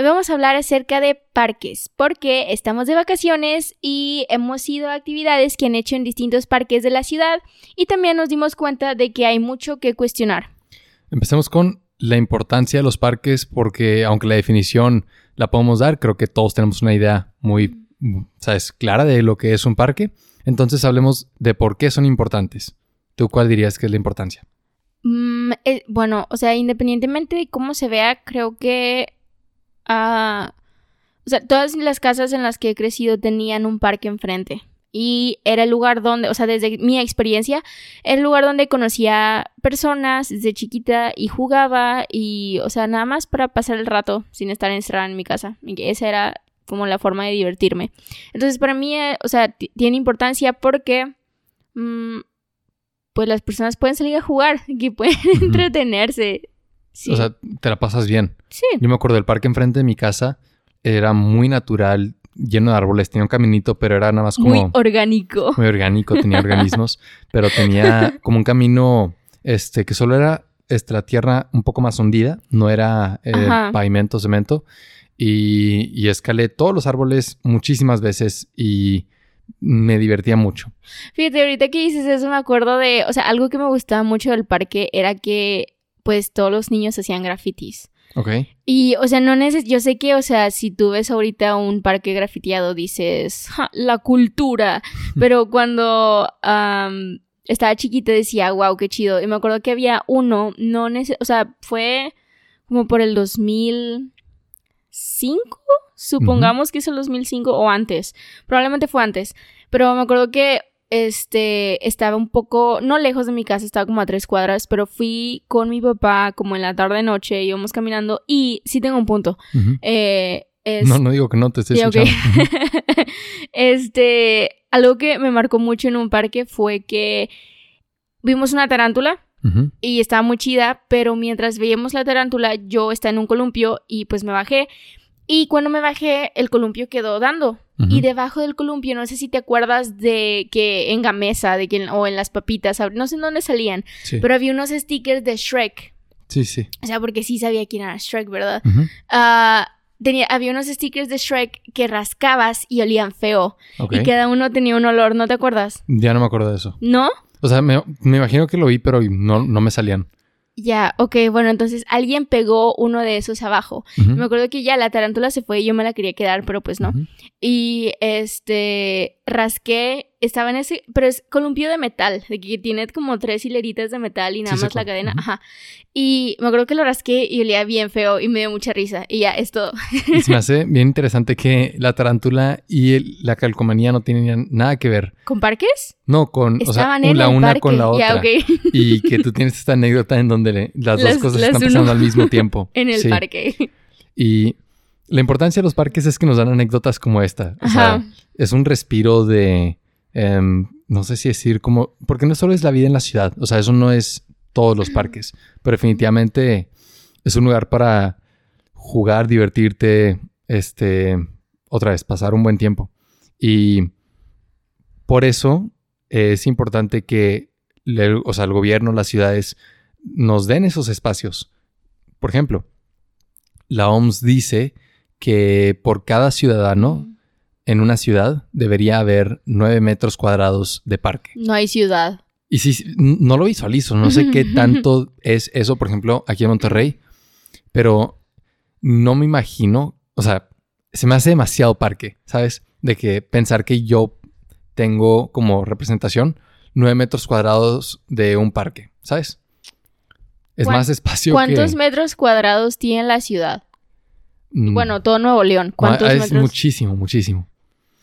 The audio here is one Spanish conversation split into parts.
Hoy vamos a hablar acerca de parques, porque estamos de vacaciones y hemos ido a actividades que han hecho en distintos parques de la ciudad y también nos dimos cuenta de que hay mucho que cuestionar. Empecemos con la importancia de los parques, porque aunque la definición la podemos dar, creo que todos tenemos una idea muy, ¿sabes?, clara de lo que es un parque. Entonces hablemos de por qué son importantes. ¿Tú cuál dirías que es la importancia? Mm, eh, bueno, o sea, independientemente de cómo se vea, creo que o sea, todas las casas en las que he crecido tenían un parque enfrente. Y era el lugar donde, o sea, desde mi experiencia, era el lugar donde conocía personas desde chiquita y jugaba y, o sea, nada más para pasar el rato sin estar encerrada en mi casa. Y esa era como la forma de divertirme. Entonces, para mí, eh, o sea, tiene importancia porque, mm, pues las personas pueden salir a jugar y pueden entretenerse. O sea, te la pasas bien. Sí. Yo me acuerdo del parque enfrente de mi casa. Era muy natural, lleno de árboles. Tenía un caminito, pero era nada más como... Muy orgánico. Muy orgánico, tenía organismos. pero tenía como un camino este, que solo era este, la tierra un poco más hundida. No era eh, pavimento, cemento. Y, y escalé todos los árboles muchísimas veces y me divertía mucho. Fíjate, ahorita que dices eso me acuerdo de, o sea, algo que me gustaba mucho del parque era que pues todos los niños hacían grafitis. Ok. Y, o sea, no neces yo sé que, o sea, si tú ves ahorita un parque grafiteado, dices, la cultura. Pero cuando estaba chiquita decía, wow, qué chido. Y me acuerdo que había uno, no neces o sea, fue como por el 2005, supongamos que es el 2005 o antes. Probablemente fue antes. Pero me acuerdo que este, estaba un poco, no lejos de mi casa, estaba como a tres cuadras, pero fui con mi papá como en la tarde noche, íbamos caminando y sí tengo un punto. Eh, no, no digo que no te estés escuchando. este, algo que me marcó mucho en un parque fue que vimos una tarántula y estaba muy chida, pero mientras veíamos la tarántula yo estaba en un columpio y pues me bajé. Y cuando me bajé, el columpio quedó dando. Y debajo del columpio, no sé si te acuerdas de que en Gamesa de que, o en las papitas, no sé en dónde salían, pero había unos stickers de Shrek. Sí, sí. O sea, porque sí sabía quién era Shrek, ¿verdad? Ah, tenía, había unos stickers de Shrek que rascabas y olían feo. Y cada uno tenía un olor, ¿no te acuerdas? Ya no me acuerdo de eso. ¿No? O sea, me, imagino que lo vi, pero no, no me salían. Ya, ok, bueno, entonces alguien pegó uno de esos abajo. Me acuerdo que ya la tarántula se fue y yo me la quería quedar, pero pues no. Y este, rasqué estaba en ese, pero es columpio de metal, de que tiene como tres hileritas de metal y nada más la cadena, ajá. Y me acuerdo que lo rasqué y olía bien feo y me dio mucha risa y ya, es todo. Y se me hace bien interesante que la tarántula y la calcomanía no tienen nada que ver. ¿Con parques? No, con, o sea, la una con la otra. Y que tú tienes esta anécdota en donde las, dos cosas están pasando al mismo tiempo. en el parque. Y la importancia de los parques es que nos dan anécdotas como esta. O sea, es un respiro de Em, no sé si decir como, porque no solo es la vida en la ciudad, o sea, eso no es todos los parques, pero definitivamente es un lugar para jugar, divertirte, este, otra vez, pasar un buen tiempo. Y por eso es importante que o sea, el gobierno, las ciudades nos den esos espacios. Por ejemplo, la OMS dice que por cada ciudadano en una ciudad debería haber nueve metros cuadrados de parque. No hay ciudad. Y si no lo visualizo, no sé qué tanto es eso, por ejemplo, aquí en Monterrey, pero no me imagino, o sea, se me hace demasiado parque, ¿sabes? De que pensar que yo tengo como representación nueve metros cuadrados de un parque, ¿sabes? Es más espacio ¿Cuántos metros cuadrados tiene la ciudad? Mm. Bueno, todo Nuevo León. ¿Cuántos ah, es muchísimo, muchísimo.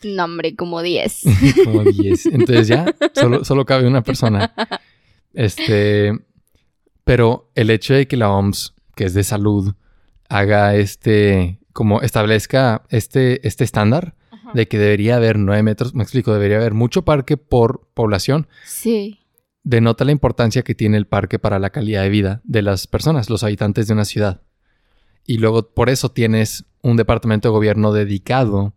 No, hombre, como 10. como 10. Entonces ya, solo, cabe una persona. Este, pero el hecho de que la OMS, que es de salud, haga este, como establezca este, este estándar, de que debería haber nueve metros, me explico, debería haber mucho parque por población. Sí. Denota la importancia que tiene el parque para la calidad de vida de las personas, los habitantes de una ciudad. Y luego por eso tienes un departamento de gobierno dedicado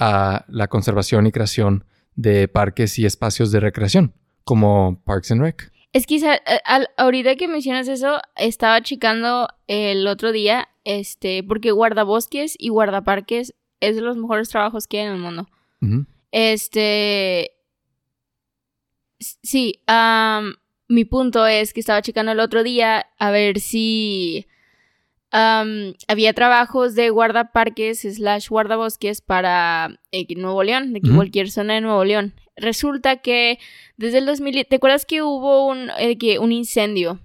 a la conservación y creación de parques y espacios de recreación, como Parks and Rec. Es que a- al- ahorita que mencionas eso, estaba checando el otro día, este, porque guardabosques y guardaparques es de los mejores trabajos que hay en el mundo. Este. Sí, am, mi punto es que estaba checando el otro día a ver si había trabajos de guardaparques slash guardabosques para eh, Nuevo León, de cualquier zona de Nuevo León. Resulta que desde el 2000, ¿te acuerdas que hubo un, eh, que un incendio?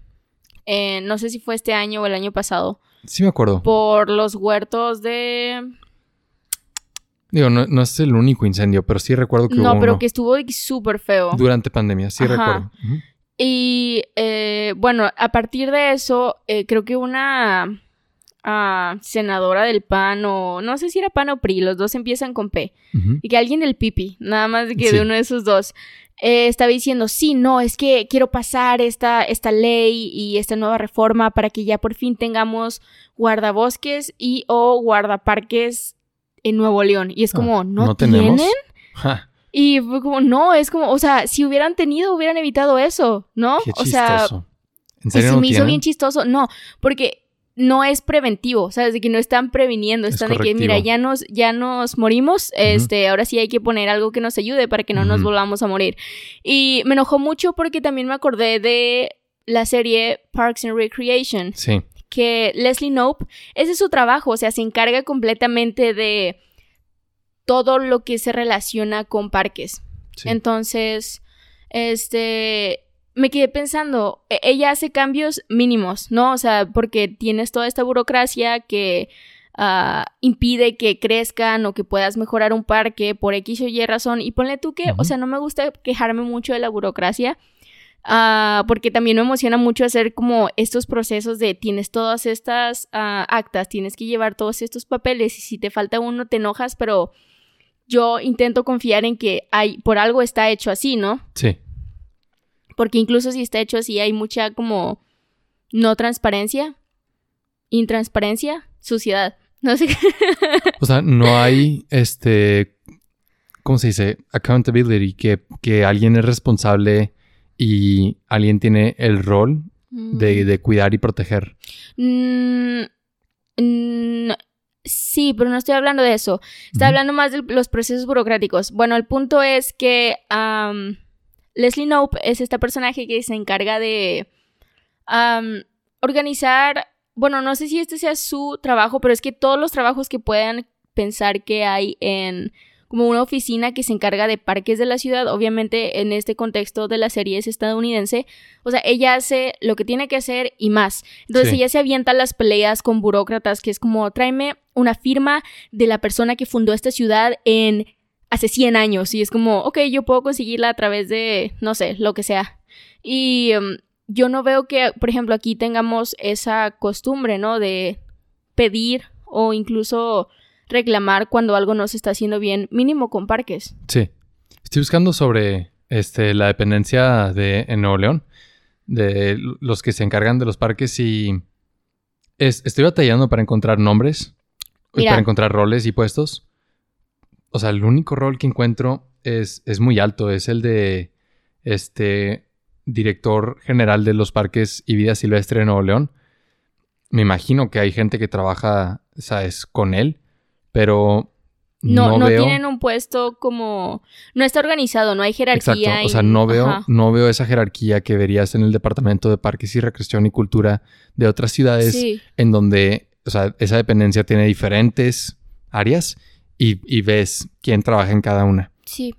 Eh, no sé si fue este año o el año pasado, Sí me acuerdo. por los huertos de... Digo, no, no es el único incendio, pero sí recuerdo que No, hubo pero uno que estuvo súper feo. durante pandemia, sí Ajá. recuerdo. Y bueno, a partir de eso, creo que una senadora del PAN o no sé si era PAN o PRI, los dos empiezan con P, y que alguien del PIPI, nada más de que Sí. de uno de esos dos, eh, estaba diciendo, sí, no, es que quiero pasar esta, esta ley y esta nueva reforma para que ya por fin tengamos guardabosques y o guardaparques en Nuevo León. Y es Ah, como, ¿no, ¿no tienen? Ja, Y fue como, no, es como, o sea, si hubieran tenido, hubieran evitado eso, ¿no? qué o sea, chistoso. ¿En y serio se no me hizo bien chistoso. No, porque no es preventivo, ¿sabes? De que no están previniendo, Es están de que, mira, ya nos, ya nos morimos, este, ahora sí hay que poner algo que nos ayude para que no nos volvamos a morir. Y me enojó mucho porque también me acordé de la serie Parks and Recreation, Sí. que Leslie Knope, ese es su trabajo, o sea, se encarga completamente de todo lo que se relaciona con parques. sí. Entonces, este, me quedé pensando, e- ella hace cambios mínimos, ¿no? O sea, porque tienes toda esta burocracia que ah, impide que crezcan o que puedas mejorar un parque por X o Y razón. Y ponle tú que, o sea, no me gusta quejarme mucho de la burocracia. ah, porque también me emociona mucho hacer como estos procesos de tienes todas estas ah, actas, tienes que llevar todos estos papeles y si te falta uno te enojas, pero yo intento confiar en que hay, por algo está hecho así, ¿no? Sí. Porque incluso si está hecho así hay mucha como no transparencia, intransparencia, suciedad. No sé qué. O sea, no hay este. ¿Cómo se dice? Accountability, que, que alguien es responsable y alguien tiene el rol de, de cuidar y proteger. Mm, mm, sí, pero no estoy hablando de eso. Estoy hablando más de los procesos burocráticos. Bueno, el punto es que Leslie Knope es este personaje que se encarga de organizar. Bueno, no sé si este sea su trabajo, pero es que todos los trabajos que puedan pensar que hay en como una oficina que se encarga de parques de la ciudad, obviamente en este contexto de la serie es estadounidense, o sea, ella hace lo que tiene que hacer y más. Entonces Sí. ella se avienta las peleas con burócratas, que es como, tráeme una firma de la persona que fundó esta ciudad en hace 100 años. Y es como, ok, yo puedo conseguirla a través de, no sé, lo que sea. Y um, yo no veo que, por ejemplo, aquí tengamos esa costumbre, ¿no? De pedir o incluso reclamar cuando algo no se está haciendo bien, mínimo con parques. Sí. Estoy buscando sobre este, la dependencia de en Nuevo León, de los que se encargan de los parques y es- estoy batallando para encontrar nombres, Mira. para encontrar roles y puestos. O sea, el único rol que encuentro es, es muy alto, es el de este director general de los parques y vida silvestre de Nuevo León. Me imagino que hay gente que trabaja, ¿sabes? con él, pero No, no, no, veo. tienen un puesto como... No está organizado, no hay jerarquía. Exacto. O sea, no veo, Ajá. no veo esa jerarquía que verías en el Departamento de Parques y Recreación y Cultura de otras ciudades Sí. en donde, o sea, esa dependencia tiene diferentes áreas y, y ves quién trabaja en cada una. Sí.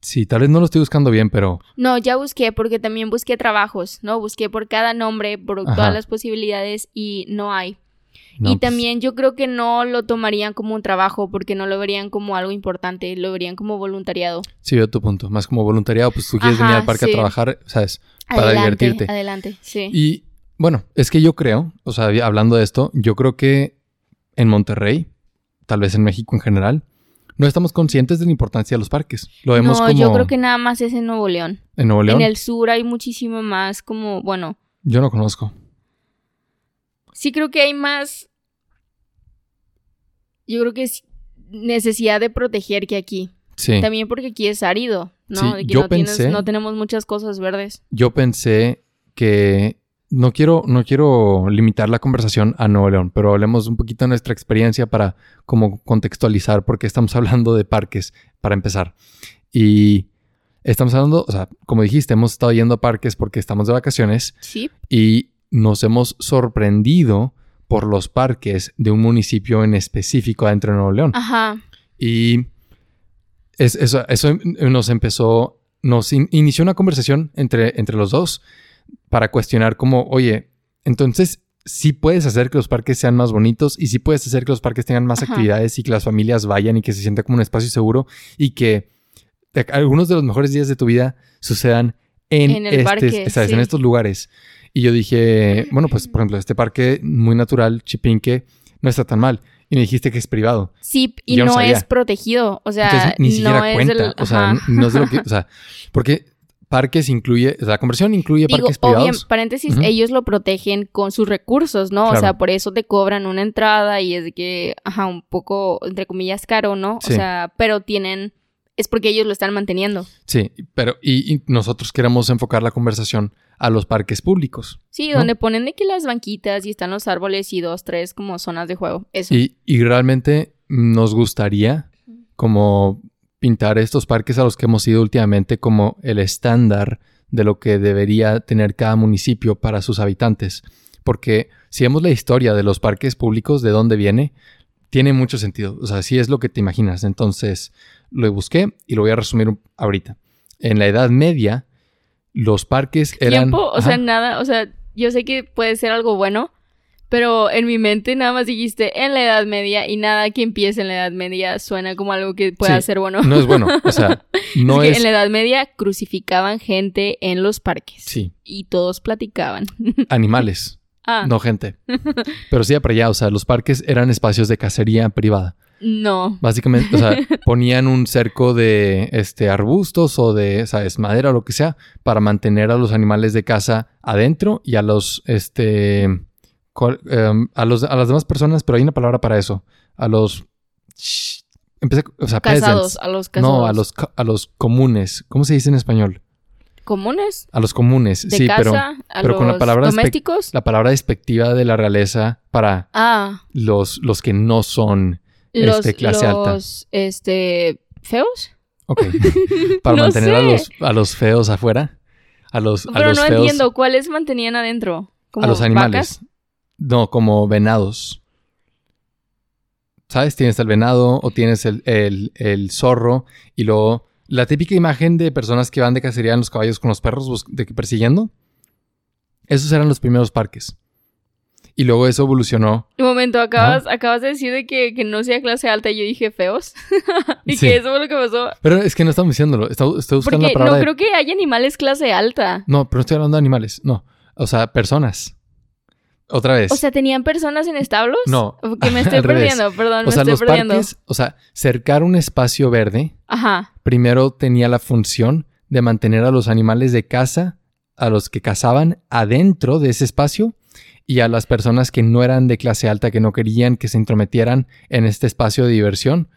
Sí, tal vez no lo estoy buscando bien, pero No, ya busqué porque también busqué trabajos, ¿no? Busqué por cada nombre, por Ajá. todas las posibilidades y no hay. no, y pues, también yo creo que no lo tomarían como un trabajo porque no lo verían como algo importante, lo verían como voluntariado. sí veo tu punto. Más como voluntariado, pues tú quieres Ajá, venir al parque sí. a trabajar, ¿sabes? Para adelante, divertirte. Adelante, sí. Y bueno, es que yo creo, o sea, hablando de esto, yo creo que en Monterrey, tal vez en México en general, no estamos conscientes de la importancia de los parques. Lo vemos no, como yo creo que nada más es en Nuevo León. en Nuevo León. En el sur hay muchísimo más como, bueno, Yo no conozco. sí creo que hay más... Yo creo que es necesidad de proteger que aquí. Sí. También porque aquí es árido, ¿no? Sí, Aquí yo no, tienes- pensé- no tenemos muchas cosas verdes. Yo pensé que no quiero, no quiero limitar la conversación a Nuevo León, pero hablemos un poquito de nuestra experiencia para como contextualizar por qué estamos hablando de parques para empezar. Y estamos hablando, o sea, como dijiste, hemos estado yendo a parques porque estamos de vacaciones Sí. y nos hemos sorprendido por los parques de un municipio en específico adentro de Nuevo León. Ajá. Y es- eso, eso nos empezó, nos in- inició una conversación entre, entre los dos para cuestionar como, oye, entonces sí puedes hacer que los parques sean más bonitos y sí puedes hacer que los parques tengan más Ajá. actividades y que las familias vayan y que se sienta como un espacio seguro y que algunos de los mejores días de tu vida sucedan en, En el estes- parque, ¿sabes? en sí. estos lugares. Y yo dije, bueno, pues por ejemplo, este parque muy natural, Chipinque, no está tan mal. Y me dijiste que es privado. Sí, y no es protegido. O sea, Entonces, ni siquiera no es cuenta. O sea, no es de lo que. O sea, porque parques incluye. O sea, la conversión incluye Digo, parques obvio, privados. paréntesis, Ujú. ellos lo protegen con sus recursos, ¿no? Claro. O sea, por eso te cobran una entrada y es de que, ajá, un poco, entre comillas, caro, ¿no? Sí. O sea, pero tienen, es porque ellos lo están manteniendo. Sí, pero. Y, y nosotros queremos enfocar la conversación a los parques públicos. Sí, ¿No? donde ponen de que las banquitas y están los árboles y dos, tres como zonas de juego. Eso. Y, y realmente nos gustaría como pintar estos parques a los que hemos ido últimamente como el estándar de lo que debería tener cada municipio para sus habitantes. Porque si vemos la historia de los parques públicos, de dónde viene, tiene mucho sentido. O sea, sí es lo que te imaginas. Entonces, lo busqué y lo voy a resumir ahorita. En la Edad Media, los parques eran... Tiempo, o sea, nada, o sea, yo sé que puede ser algo bueno, pero en mi mente nada más dijiste en la Edad Media y nada que empiece en la Edad Media suena como algo que pueda Sí, ser bueno. No es bueno. O sea, no es que es... en la Edad Media crucificaban gente en los parques Sí, y todos platicaban. animales. Ah, No gente. Pero sí para allá, o sea, los parques eran espacios de cacería privada. no. Básicamente, o sea, ponían un cerco de este arbustos o de, sabes, madera o lo que sea para mantener a los animales de casa adentro y a los este em, a los a las demás personas, pero hay una palabra para eso, a los shh, empecé, o sea, Casados, peasants. a los casados. No, a los a los comunes. ¿Cómo se dice en español? comunes A los comunes, de sí, casa, pero a pero los con la palabra domésticos. la palabra despectiva de la realeza para Ah, los, los que no son los, este, clase alta. los, este, feos. Ok. Para No mantener a los, a los feos afuera. A los, a Pero los no feos. entiendo cuáles mantenían adentro. Como A los animales. vacas? No, como venados. ¿Sabes? Tienes el venado o tienes el, el- el zorro y luego la típica imagen de personas que van de cacería en los caballos con los perros de que persiguiendo. Esos eran los primeros parques. Y luego eso evolucionó. Un momento, acabas, acabas de decir de que, que no sea clase alta y yo dije feos. y Sí. que eso fue lo que pasó. Pero es que no estamos diciéndolo. Estoy, estoy buscando Porque la palabra no de- creo que haya animales clase alta. No, pero no estoy hablando de animales. No. O sea, personas. Otra vez. O sea, ¿tenían personas en establos? No, Que me estoy perdiendo, perdón, o sea, me los estoy perdiendo. parques, o sea, cercar un espacio verde Ajá. primero tenía la función de mantener a los animales de casa, a los que cazaban adentro de ese espacio y a las personas que no eran de clase alta, que no querían que se intrometieran en este espacio de diversión,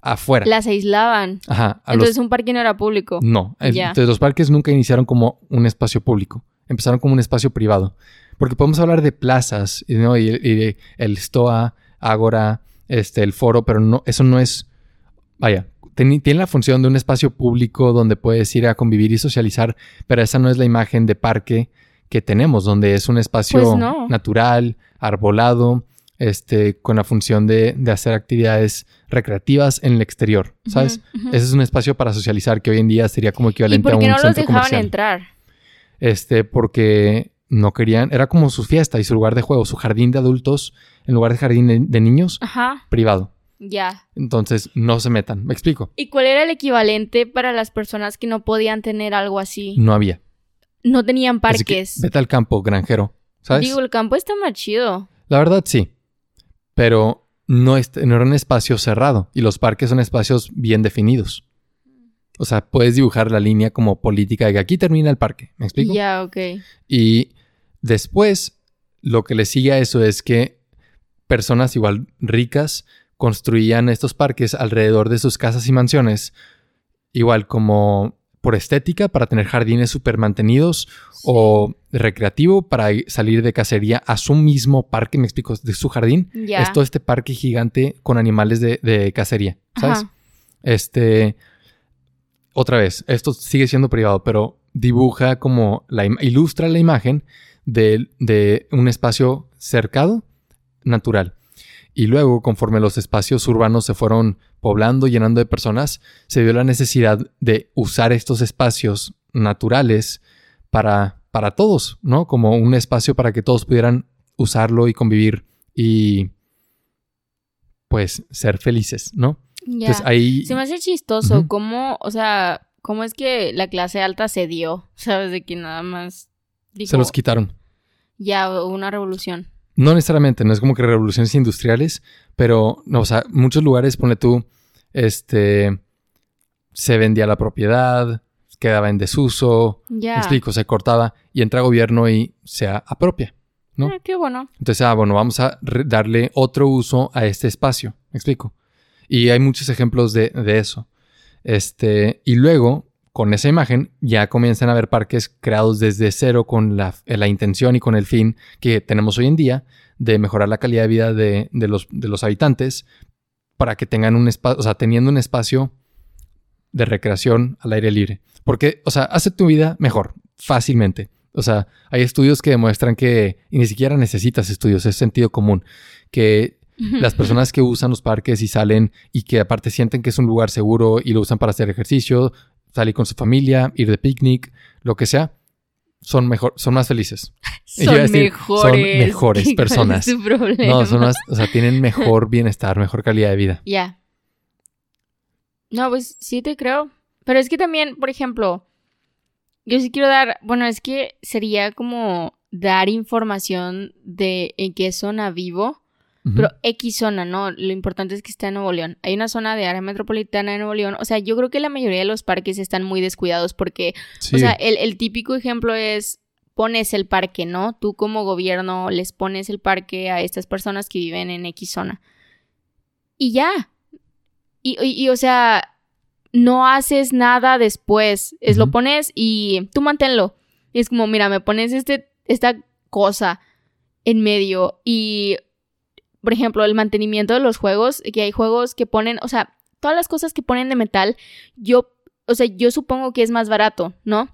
afuera. Las aislaban. Ajá. Entonces los... un parque no era público. No. Entonces los parques nunca iniciaron como un espacio público. Empezaron como un espacio privado. Porque podemos hablar de plazas, ¿no? Y, y el Stoa, Ágora, este, el foro, pero no, eso no es. Vaya, tiene la función de un espacio público donde puedes ir a convivir y socializar, pero esa no es la imagen de parque que tenemos, donde es un espacio Pues no. natural, arbolado, este, con la función de, de hacer actividades recreativas en el exterior, ¿sabes? Ese es un espacio para socializar que hoy en día sería como ¿Y equivalente por a qué un no los dejaban comercial. entrar? Este, porque no querían, era como su fiesta y su lugar de juego, su jardín de adultos en lugar de jardín de, de niños Ajá, privado. ya. Entonces, no se metan. ¿Me explico? ¿Y cuál era el equivalente para las personas que no podían tener algo así? No había. No tenían parques. vete al campo, granjero. ¿Sabes? Digo, el campo está más chido. La verdad, sí. Pero no, no era un espacio cerrado y los parques son espacios bien definidos. O sea, puedes dibujar la línea como política de que aquí termina el parque. ¿Me explico? Ya, ok. Y después, lo que le sigue a eso es que personas igual ricas construían estos parques alrededor de sus casas y mansiones, igual como por estética, para tener jardines súper mantenidos, o recreativo, para salir de cacería a su mismo parque, me explico, de su jardín. Es todo este parque gigante con animales de, cacería, ¿sabes? Este, otra vez, esto sigue siendo privado, pero dibuja como, la ilustra la imagen de, de un espacio cercado, natural. Y luego, conforme los espacios urbanos se fueron poblando, llenando de personas, se vio la necesidad de usar estos espacios naturales para, para todos, ¿no? Como un espacio para que todos pudieran usarlo y convivir y pues ser felices, ¿no? Entonces ahí... Se me hace chistoso cómo, o sea, cómo es que la clase alta se dio, ¿sabes? De que nada más... se los quitaron. Ya, una revolución. No necesariamente, no es como que revoluciones industriales, pero, no, o sea, muchos lugares, pone tú, este, se vendía la propiedad, quedaba en desuso, ya. explico, se cortaba y entra gobierno y se apropia, ¿no? Ah, qué bueno. Entonces, ah, bueno, vamos a darle otro uso a este espacio, ¿me explico? Y hay muchos ejemplos de, de eso. Este, y luego, con esa imagen ya comienzan a haber parques creados desde cero con la, la, intención y con el fin que tenemos hoy en día de mejorar la calidad de vida de, los, de los, habitantes para que tengan un espacio, o sea, teniendo un espacio de recreación al aire libre. Porque, o sea, hace tu vida mejor, fácilmente. O sea, hay estudios que demuestran que, y ni siquiera necesitas estudios, es sentido común, que las personas que usan los parques y salen y que aparte sienten que es un lugar seguro y lo usan para hacer ejercicio, salir con su familia, ir de picnic, lo que sea, son mejor, son más felices. Son mejores. Son mejores personas. No, son más, o sea, tienen mejor bienestar, mejor calidad de vida. Ya. No, pues sí te creo. Pero es que también, por ejemplo, yo sí quiero dar, bueno, es que sería como dar información de en qué zona vivo pero X zona, ¿no? Lo importante es que está en Nuevo León. Hay una zona de área metropolitana de Nuevo León. O sea, yo creo que la mayoría de los parques están muy descuidados porque, o sea, el, típico ejemplo es pones el parque, ¿no? Tú como gobierno les pones el parque a estas personas que viven en X zona. Y ya. Y, y, o sea, no haces nada después. Es lo pones y tú manténlo. Y es como, mira, me pones este, esta cosa en medio y por ejemplo, el mantenimiento de los juegos, que hay juegos que ponen, o sea, todas las cosas que ponen de metal, yo, o sea, yo supongo que es más barato, ¿no?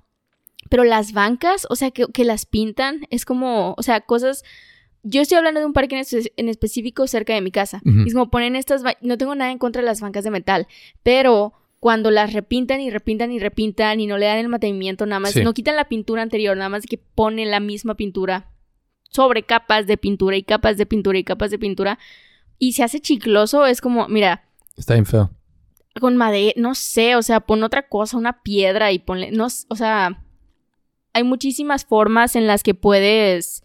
Pero las bancas, o sea, que, que las pintan, es como, o sea, cosas... Yo estoy hablando de un parque en, específico cerca de mi casa. Es como ponen estas... No tengo nada en contra de las bancas de metal, pero cuando las repintan y repintan y repintan y no le dan el mantenimiento nada más, no quitan la pintura anterior, nada más que ponen la misma pintura sobre capas de pintura y capas de pintura y capas de pintura y se hace chicloso, es como, mira. Está bien feo. Con madera, no sé, o sea, pon otra cosa, una piedra y ponle, no, o sea, hay muchísimas formas en las que puedes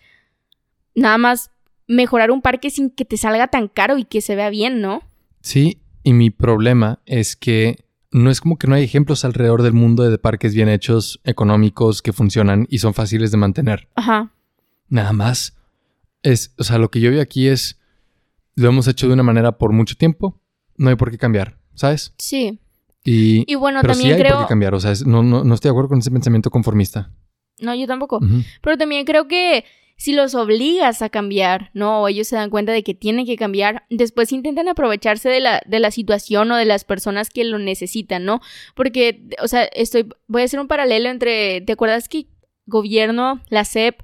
nada más mejorar un parque sin que te salga tan caro y que se vea bien, ¿no? Sí, y mi problema es que no es como que no hay ejemplos alrededor del mundo de parques bien hechos, económicos, que funcionan y son fáciles de mantener. Ajá nada más. Es, o sea, lo que yo veo aquí es, lo hemos hecho de una manera por mucho tiempo, no hay por qué cambiar, ¿sabes? Sí. Y, y bueno, pero también sí hay creo... por qué cambiar, o sea, no, no, no, estoy de acuerdo con ese pensamiento conformista. No, yo tampoco. Pero también creo que si los obligas a cambiar, ¿no? O ellos se dan cuenta de que tienen que cambiar, después intentan aprovecharse de la, de la situación o de las personas que lo necesitan, ¿no? Porque, o sea, estoy, voy a hacer un paralelo entre, ¿te acuerdas que gobierno, la SEP,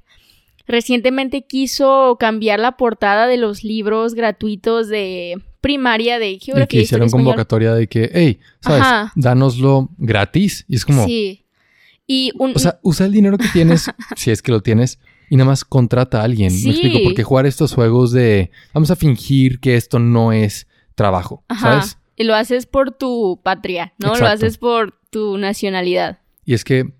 recientemente quiso cambiar la portada de los libros gratuitos de primaria de geografía. Y que hicieron convocatoria de que, hey, ¿sabes? Dánoslo gratis. Y es como. Sí. Y un, o sea, usa el dinero que tienes, si es que lo tienes, y nada más contrata a alguien. Sí. Me explico, porque jugar estos juegos de vamos a fingir que esto no es trabajo, ¿sabes? Y lo haces por tu patria, ¿no? Lo haces por tu nacionalidad. Y es que,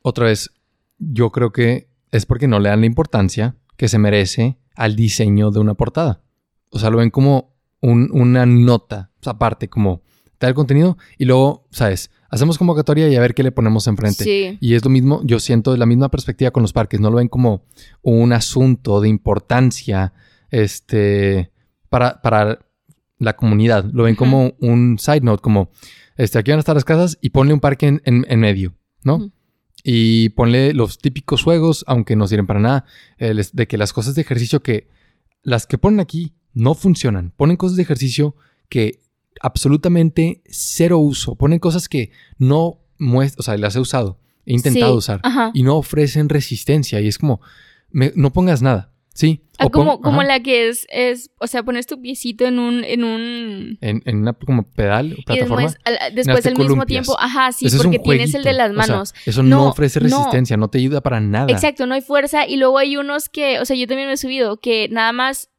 otra vez, yo creo que es porque no le dan la importancia que se merece al diseño de una portada. o sea, lo ven como un- una nota, o sea, aparte, como tal contenido y luego, ¿sabes? Hacemos convocatoria y a ver qué le ponemos enfrente. Sí. Y es lo mismo, yo siento la misma perspectiva con los parques, no lo ven como un asunto de importancia este, para, para la comunidad, lo ven como un side note, como este, aquí van a estar las casas y ponle un parque en, en- en medio, ¿no? Y ponle los típicos juegos, aunque no sirven para nada, eh, de que las cosas de ejercicio que las que ponen aquí no funcionan, ponen cosas de ejercicio que absolutamente cero uso, ponen cosas que no muestran, o sea, las he usado, he intentado Sí, usar Ajá. y no ofrecen resistencia. Y es como, me- no pongas nada, ¿sí? Ah, O pon- como, como la que es, es, o sea, pones tu piecito en un, en un... en, en una como pedal o Y plataforma. después, al, después Hazte al mismo tiempo, ajá, sí, porque tienes el de las o sea, manos. eso no, No, ofrece resistencia, no. te ayuda para nada. Exacto, no hay fuerza. Y luego hay unos que, o sea, yo también me he subido, que nada más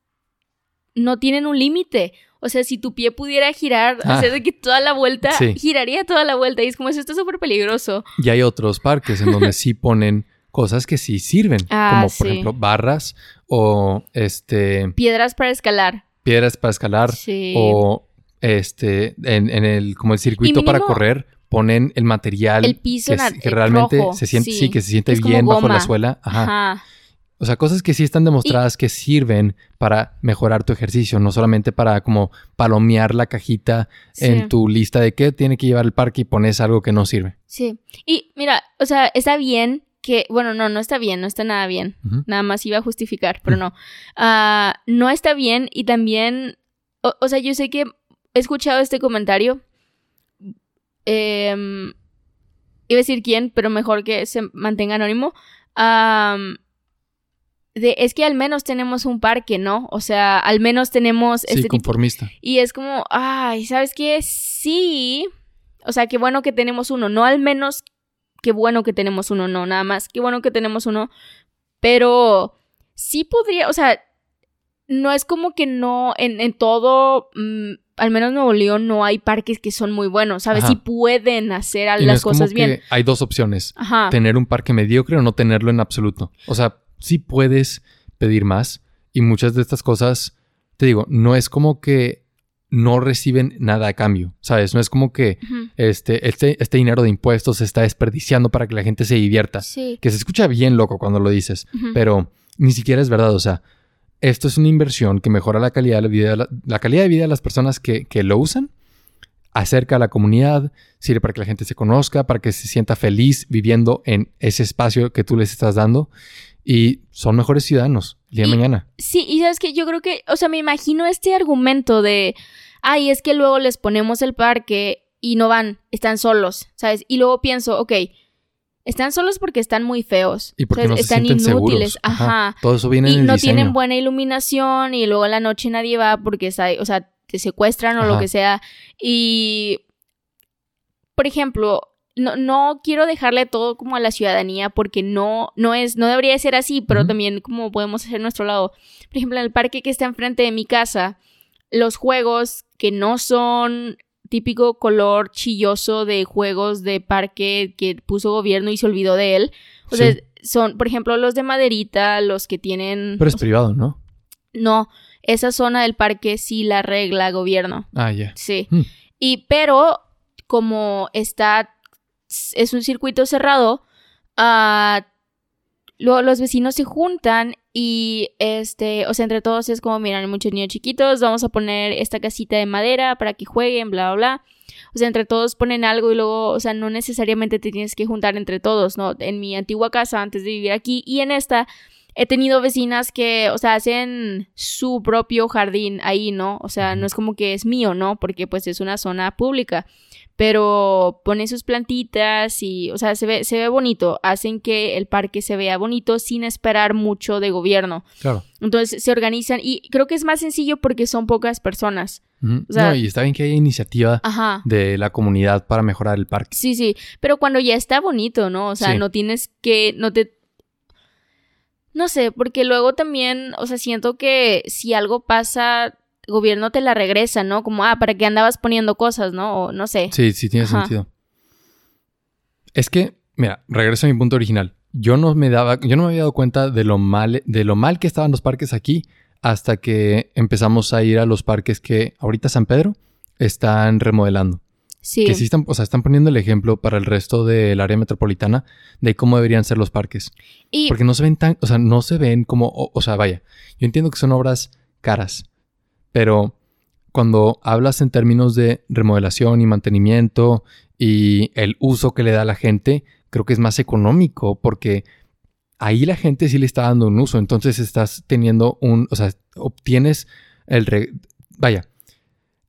no tienen un límite. O sea, si tu pie pudiera girar, Ah. hacer de que toda la vuelta, Sí. giraría toda la vuelta. Y es como, eso está súper peligroso. Y hay otros parques en donde sí ponen cosas que sí sirven, Ah, como por sí. ejemplo barras o este Piedras para escalar. piedras para escalar Sí. o este en, en el como el circuito para correr ponen el material El piso que, que realmente rojo, se siente sí. sí, que se siente Es bien bajo la suela, ajá. Ajá. O sea, cosas que sí están demostradas que sirven para mejorar tu ejercicio, no solamente para como palomear la cajita Sí. en tu lista de qué tiene que llevar el parque y pones algo que no sirve. Sí. Y mira, o sea, está bien que, bueno, no, no está bien, no está nada bien. Nada más iba a justificar, pero no. Ah, no está bien y también, o, o sea, yo sé que he escuchado este comentario. Em, iba a decir quién, pero mejor que se mantenga anónimo. De, es que al menos tenemos un parque, ¿no? O sea, al menos tenemos Sí, este tipo conformista. y es como, ay, ¿sabes qué? Sí. O sea, qué bueno que tenemos uno. No al menos qué bueno que tenemos uno, no, nada más. Qué bueno que tenemos uno. Pero sí podría, o sea, no es como que no, en, en todo, mm, al menos en Nuevo León, no hay parques que son muy buenos, ¿sabes? Ajá. Sí pueden hacer a Y no las es como cosas que bien. Hay dos opciones. Ajá. Tener un parque mediocre o no tenerlo en absoluto. O sea, sí puedes pedir más y muchas de estas cosas, te digo, no es como que no reciben nada a cambio, ¿sabes? No es como que este, este, este dinero de impuestos se está desperdiciando para que la gente se divierta. Sí. Que se escucha bien loco cuando lo dices, pero ni siquiera es verdad. O sea, esto es una inversión que mejora la calidad de, la vida, la calidad de vida de las personas que, que lo usan, acerca a la comunidad, sirve para que la gente se conozca, para que se sienta feliz viviendo en ese espacio que tú les estás dando y son mejores ciudadanos el día de Y- mañana. Sí, y sabes que yo creo que, o sea, me imagino este argumento de, ay, es que luego les ponemos el parque y no van, están solos, ¿sabes? Y luego pienso, ok, están solos porque están muy feos, Y porque ¿sabes? no se están inútiles, seguros. ajá. Todo eso viene Y en el no diseño. tienen buena iluminación y luego en la noche nadie va porque está, o sea, te secuestran o lo que sea. Y, por ejemplo, no, no quiero dejarle todo como a la ciudadanía porque no, no es, no debería ser así, pero también como podemos hacer nuestro lado. Por ejemplo, en el parque que está enfrente de mi casa, los juegos que no son típico color chilloso de juegos de parque que puso gobierno y se olvidó de él. O sea, Sí. son, por ejemplo, los de maderita, los que tienen... Pero es sea, privado, ¿no? no, esa zona del parque sí la regla gobierno. Ah, ya. Sí. Hmm. Y pero como está es un circuito cerrado, luego los vecinos se juntan y este, o sea, entre todos es como, miran, muchos niños chiquitos, vamos a poner esta casita de madera para que jueguen, bla, bla, bla. O sea, entre todos ponen algo y luego, o sea, no necesariamente te tienes que juntar entre todos, ¿no? En mi antigua casa, antes de vivir aquí, y en esta, he tenido vecinas que, o sea, hacen su propio jardín ahí, ¿no? O sea, no es como que es mío, ¿no? Porque pues es una zona pública. Pero ponen sus plantitas y, o sea, se ve, se ve bonito. Hacen que el parque se vea bonito sin esperar mucho de gobierno. Claro. Entonces se organizan y creo que es más sencillo porque son pocas personas. Ujú. O sea- no, y está bien que haya iniciativa Ajá. de la comunidad para mejorar el parque. Sí, sí, pero cuando ya está bonito, ¿no? O sea, Sí. no tienes que, no te... No sé, porque luego también, o sea, siento que si algo pasa, gobierno te la regresa, ¿no? Como, ah, ¿para qué andabas poniendo cosas, no? O no sé. Sí, sí tiene Ajá. sentido. Es que, mira, regreso a mi punto original. Yo no me daba, yo no me había dado cuenta de lo mal, de lo mal que estaban los parques aquí hasta que empezamos a ir a los parques que ahorita San Pedro están remodelando. Sí. Que sí están, o sea, están poniendo el ejemplo para el resto del área metropolitana de cómo deberían ser los parques. Y Porque no se ven tan, o sea, no se ven como, o, o sea, vaya, yo entiendo que son obras caras, pero cuando hablas en términos de remodelación y mantenimiento y el uso que le da a la gente, creo que es más económico porque ahí la gente sí le está dando un uso, entonces estás teniendo un, o sea, obtienes el, re- vaya,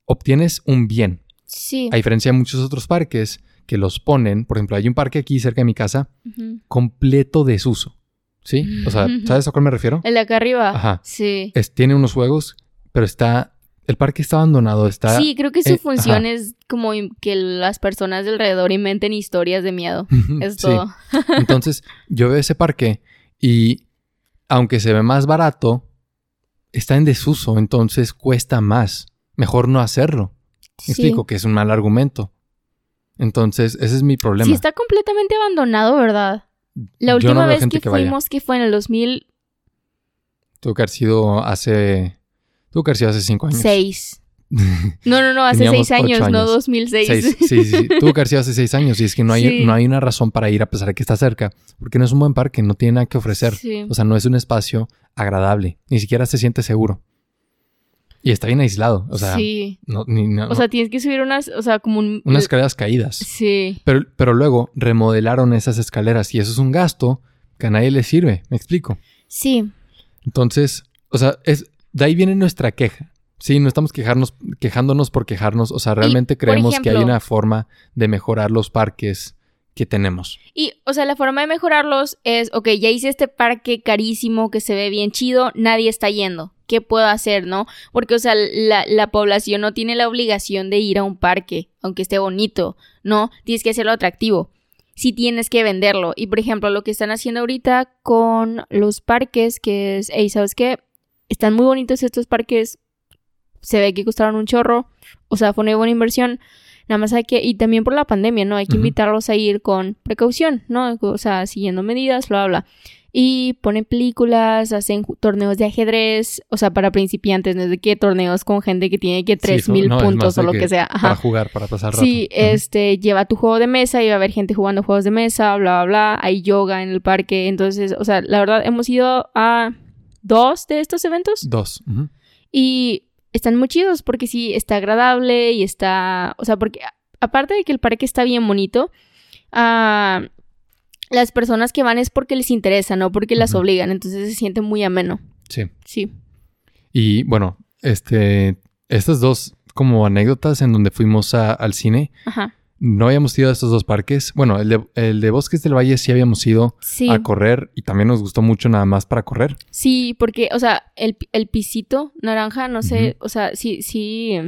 obtienes un bien. sí. A diferencia de muchos otros parques que los ponen, por ejemplo, hay un parque aquí cerca de mi casa Ujú. completo desuso. ¿Sí? O sea, ¿sabes a cuál me refiero? El de acá arriba. Ajá. Sí. Es- tiene unos juegos, pero está. El parque está abandonado, está. Sí, creo que su eh, función ajá. es como que las personas de alrededor inventen historias de miedo. Es Sí. todo. Entonces, yo veo ese parque y aunque se ve más barato, está en desuso, entonces cuesta más. Mejor no hacerlo. Sí. explico que es un mal argumento. Entonces, ese es mi problema. Sí, está completamente abandonado, ¿verdad? La Yo última no vez que, fuimos, que fue en el 2006. Tuvo que haber sido hace. Haber sido hace cinco años. No, no, no, hace seis años, ocho no años. 2006. Seis, sí, sí, sí. Haber sido hace seis años. Y es que no hay, Sí. no hay una razón para ir a pesar de que está cerca. Porque no es un buen parque, no tiene nada que ofrecer. Sí. O sea, no es un espacio agradable. Ni siquiera se siente seguro. Y está bien aislado. O sea, sí. no, ni- no- O sea, tienes que subir unas, o sea, como un... unas escaleras caídas. Sí. Pero, pero luego remodelaron esas escaleras y eso es un gasto que a nadie le sirve. ¿Me explico? Sí. Entonces, o sea, es, de ahí viene nuestra queja. Sí, no estamos quejarnos, quejándonos por quejarnos. O sea, realmente creemos que hay una forma de mejorar los parques que tenemos. Y, o sea, la forma de mejorarlos es, ok, ya hice este parque carísimo que se ve bien chido, nadie está yendo. ¿Qué puedo hacer, no? Porque, o sea, la, la población no tiene la obligación de ir a un parque, aunque esté bonito, ¿no? Tienes que hacerlo atractivo. Sí tienes que venderlo. Y, por ejemplo, lo que están haciendo ahorita con los parques, que es, hey, ¿sabes qué? Están muy bonitos estos parques. Se ve que costaron un chorro. O sea, fue una buena inversión. Nada más hay que, y también por la pandemia, ¿no? Hay que invitarlos a ir con precaución, ¿no? O sea, siguiendo medidas, bla, bla. Y ponen películas, hacen torneos de ajedrez, o sea, para principiantes, no es de que torneos con gente que tiene que Sí, tres eso- mil no, es puntos o lo que, sea. Para Ajá. jugar, para pasar rato. Sí, este, lleva tu juego de mesa y va a haber gente jugando juegos de mesa, bla, bla, bla. Hay yoga en el parque. Entonces, o sea, la verdad, hemos ido a dos de estos eventos Dos. y están muy chidos porque sí, está agradable y está, o sea, porque aparte de que el parque está bien bonito, ah, las personas que van es porque les interesa, no porque las obligan, entonces se siente muy ameno. Sí. Sí. Y bueno, este, estas dos como anécdotas en donde fuimos a- al cine, Ajá. No habíamos ido a estos dos parques. Bueno, el de, el de Bosques del Valle sí habíamos ido Sí. a correr y también nos gustó mucho nada más para correr. Sí, porque, o sea, el, el pisito naranja, no sé, o sea, sí, sí.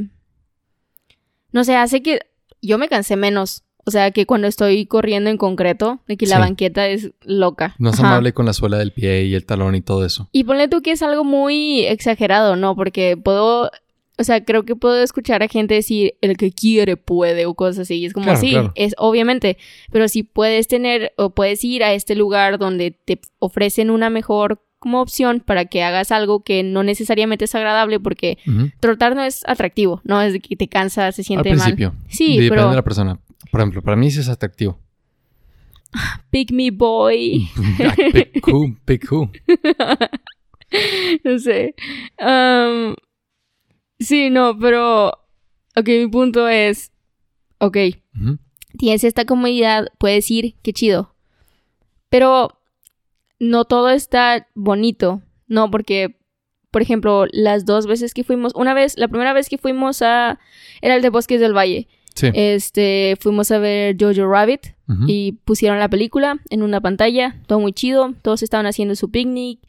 No sé, hace que yo me cansé menos. O sea, que cuando estoy corriendo en concreto, de que la banqueta es loca. No es Ajá. amable con la suela del pie y el talón y todo eso. Y ponle tú que es algo muy exagerado, ¿no? Porque puedo, o sea, creo que puedo escuchar a gente decir, el que quiere puede o cosas así. Y es como, Claro, sí, claro. es obviamente, pero si puedes tener o puedes ir a este lugar donde te ofrecen una mejor como opción para que hagas algo que no necesariamente es agradable porque trotar no es atractivo, ¿no? Es de que te cansa, se Al siente mal. principio. Sí, Depende pero de la persona. Por ejemplo, para mí sí es atractivo. pick me boy. Pick who, pick who. no sé. Am, sí, no, pero. Ok, mi punto es. Ok, tienes esta comodidad, puedes ir, qué chido. Pero no todo está bonito, ¿no? Porque, por ejemplo, las dos veces que fuimos, una vez, la primera vez que fuimos a, era el de Bosques del Valle. Sí. Este, fuimos a ver Jojo Rabbit y pusieron la película en una pantalla, todo muy chido, todos estaban haciendo su picnic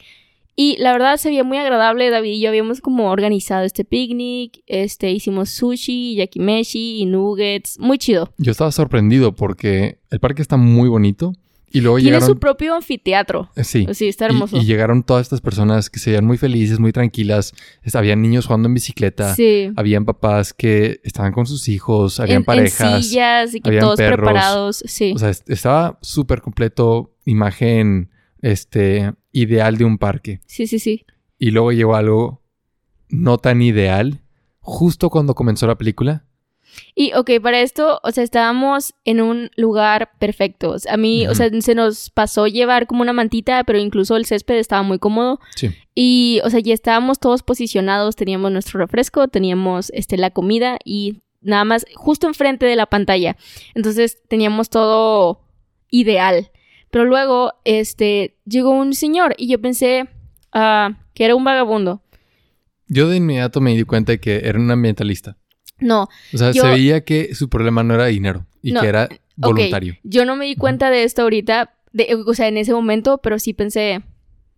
y la verdad se veía muy agradable, David y yo habíamos como organizado este picnic, este hicimos sushi, yakimeshi y nuggets, muy chido. Yo estaba sorprendido porque el parque está muy bonito y luego Tiene llegaron... su propio anfiteatro. Eh, Sí. Sí, está Y- hermoso. Y, llegaron todas estas personas que se veían muy felices, muy tranquilas. Habían niños jugando en bicicleta. sí. Habían papás que estaban con sus hijos. Habían En, en parejas. sillas y que habían todos perros. preparados, sí. O sea, est- estaba súper completo. Imagen este, ideal de un parque. sí, sí, sí. Y luego llegó algo no tan ideal justo cuando comenzó la película. Y, ok, para esto, o sea, estábamos en un lugar perfecto. A mí, o sea, se nos pasó llevar como una mantita, pero incluso el césped estaba muy cómodo. Sí. Y, o sea, ya estábamos todos posicionados, teníamos nuestro refresco, teníamos, este, la comida y nada más justo enfrente de la pantalla. Entonces, teníamos todo ideal. Pero luego, este, llegó un señor y yo pensé ah, que era un vagabundo. Yo de inmediato me di cuenta de que era un ambientalista. No. O sea, se veía que su problema no era dinero y que era voluntario. Yo no me di cuenta de esto ahorita, de, o sea, en ese momento, pero sí pensé,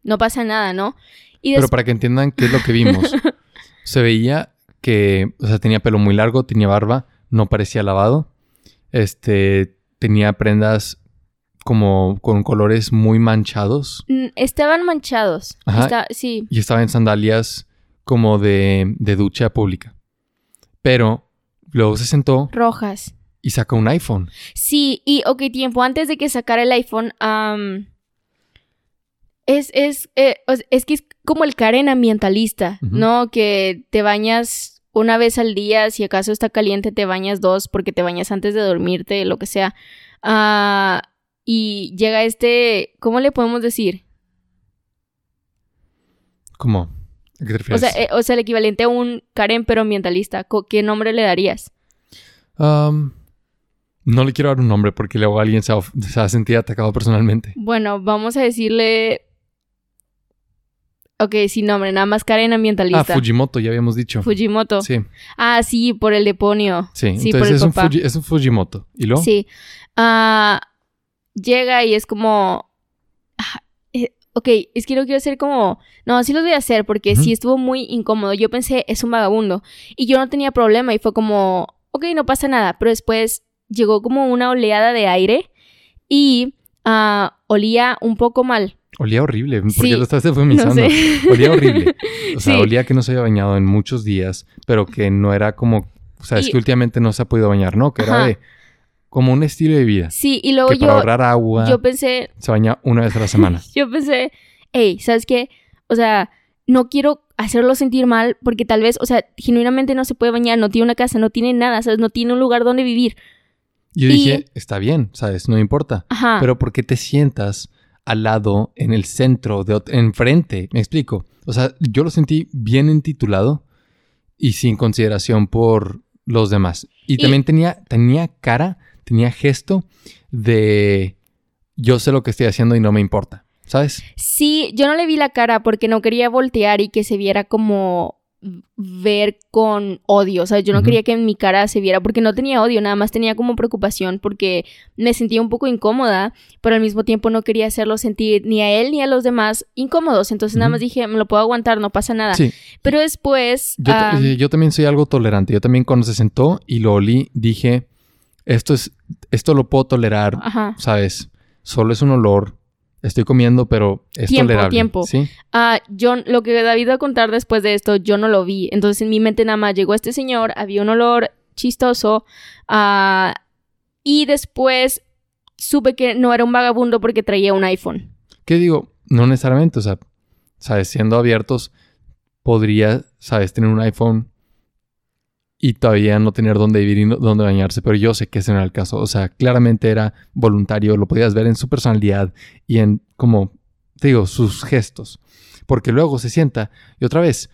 no pasa nada, ¿no? Pero para que entiendan qué es lo que vimos, se veía que, o sea, tenía pelo muy largo, tenía barba, no parecía lavado, este, tenía prendas como con colores muy manchados. Mm, estaban manchados. sí. Y estaba en sandalias como de, de ducha pública. Pero luego se sentó. Rojas. Y sacó un iPhone. Sí, y ok, tiempo antes de que sacara el iPhone, es, es, eh, es que es como el Karen ambientalista, ¿no? Que te bañas una vez al día, si acaso está caliente, te bañas dos porque te bañas antes de dormirte, lo que sea. Ah, y llega este, ¿cómo le podemos decir? ¿Cómo? O sea, eh, o sea, el equivalente a un Karen pero ambientalista. ¿Qué nombre le darías? no le quiero dar un nombre porque luego alguien se va, a sentir atacado personalmente. Bueno, vamos a decirle... Ok, sin nombre, nada más Karen ambientalista. Ah, Fujimoto, ya habíamos dicho. Fujimoto. Sí. Ah, sí, por el deponio. Sí, entonces es, Un es un Fujimoto. ¿Y luego? Sí. Ah, llega y es como ok, es que no quiero hacer como, no, sí los voy a hacer porque sí estuvo muy incómodo. Yo pensé, es un vagabundo. Y yo no tenía problema y fue como, ok, no pasa nada. Pero después llegó como una oleada de aire y ah, olía un poco mal. Olía horrible, porque lo estás defumizando. Olía horrible. O sea, olía que no se había bañado en muchos días, pero que no era como, o sea, es que últimamente no se ha podido bañar, ¿no? Que era de como un estilo de vida. Sí, y luego que yo. Para ahorrar agua. Yo pensé. Se baña una vez a la semana. yo pensé, hey, ¿sabes qué? O sea, no quiero hacerlo sentir mal porque tal vez, o sea, genuinamente no se puede bañar, no tiene una casa, no tiene nada, ¿sabes? No tiene un lugar donde vivir. Yo dije, está bien, ¿sabes? No importa. Ajá. Pero ¿por qué te sientas al lado, en el centro, de enfrente? Me explico. O sea, yo lo sentí bien intitulado y sin consideración por los demás. Y, también tenía, tenía cara tenía gesto de yo sé lo que estoy haciendo y no me importa, ¿sabes? Sí, yo no le vi la cara porque no quería voltear y que se viera como ver con odio, o sea, yo no quería que en mi cara se viera porque no tenía odio, nada más tenía como preocupación porque me sentía un poco incómoda, pero al mismo tiempo no quería hacerlo sentir ni a él ni a los demás incómodos, entonces nada más dije, me lo puedo aguantar, no pasa nada. Sí. Pero después... Yo, yo también soy algo tolerante, yo también cuando se sentó y lo olí, dije, esto es, esto lo puedo tolerar, ¿sabes? Solo es un olor. Estoy comiendo, pero es tiempo, tolerable. Tiempo, ¿Sí? Ah, yo, lo que David va a contar después de esto, yo no lo vi. Entonces en mi mente nada más llegó este señor, había un olor chistoso. Ah, y después supe que no era un vagabundo porque traía un iPhone. ¿Qué digo? No necesariamente, o sea, sabes, siendo abiertos, podría, sabes, tener un iPhone y todavía no tener dónde vivir y dónde bañarse, pero yo sé que ese no era el caso. O sea, claramente era voluntario, lo podías ver en su personalidad y en, como, te digo, sus gestos. Porque luego se sienta y otra vez,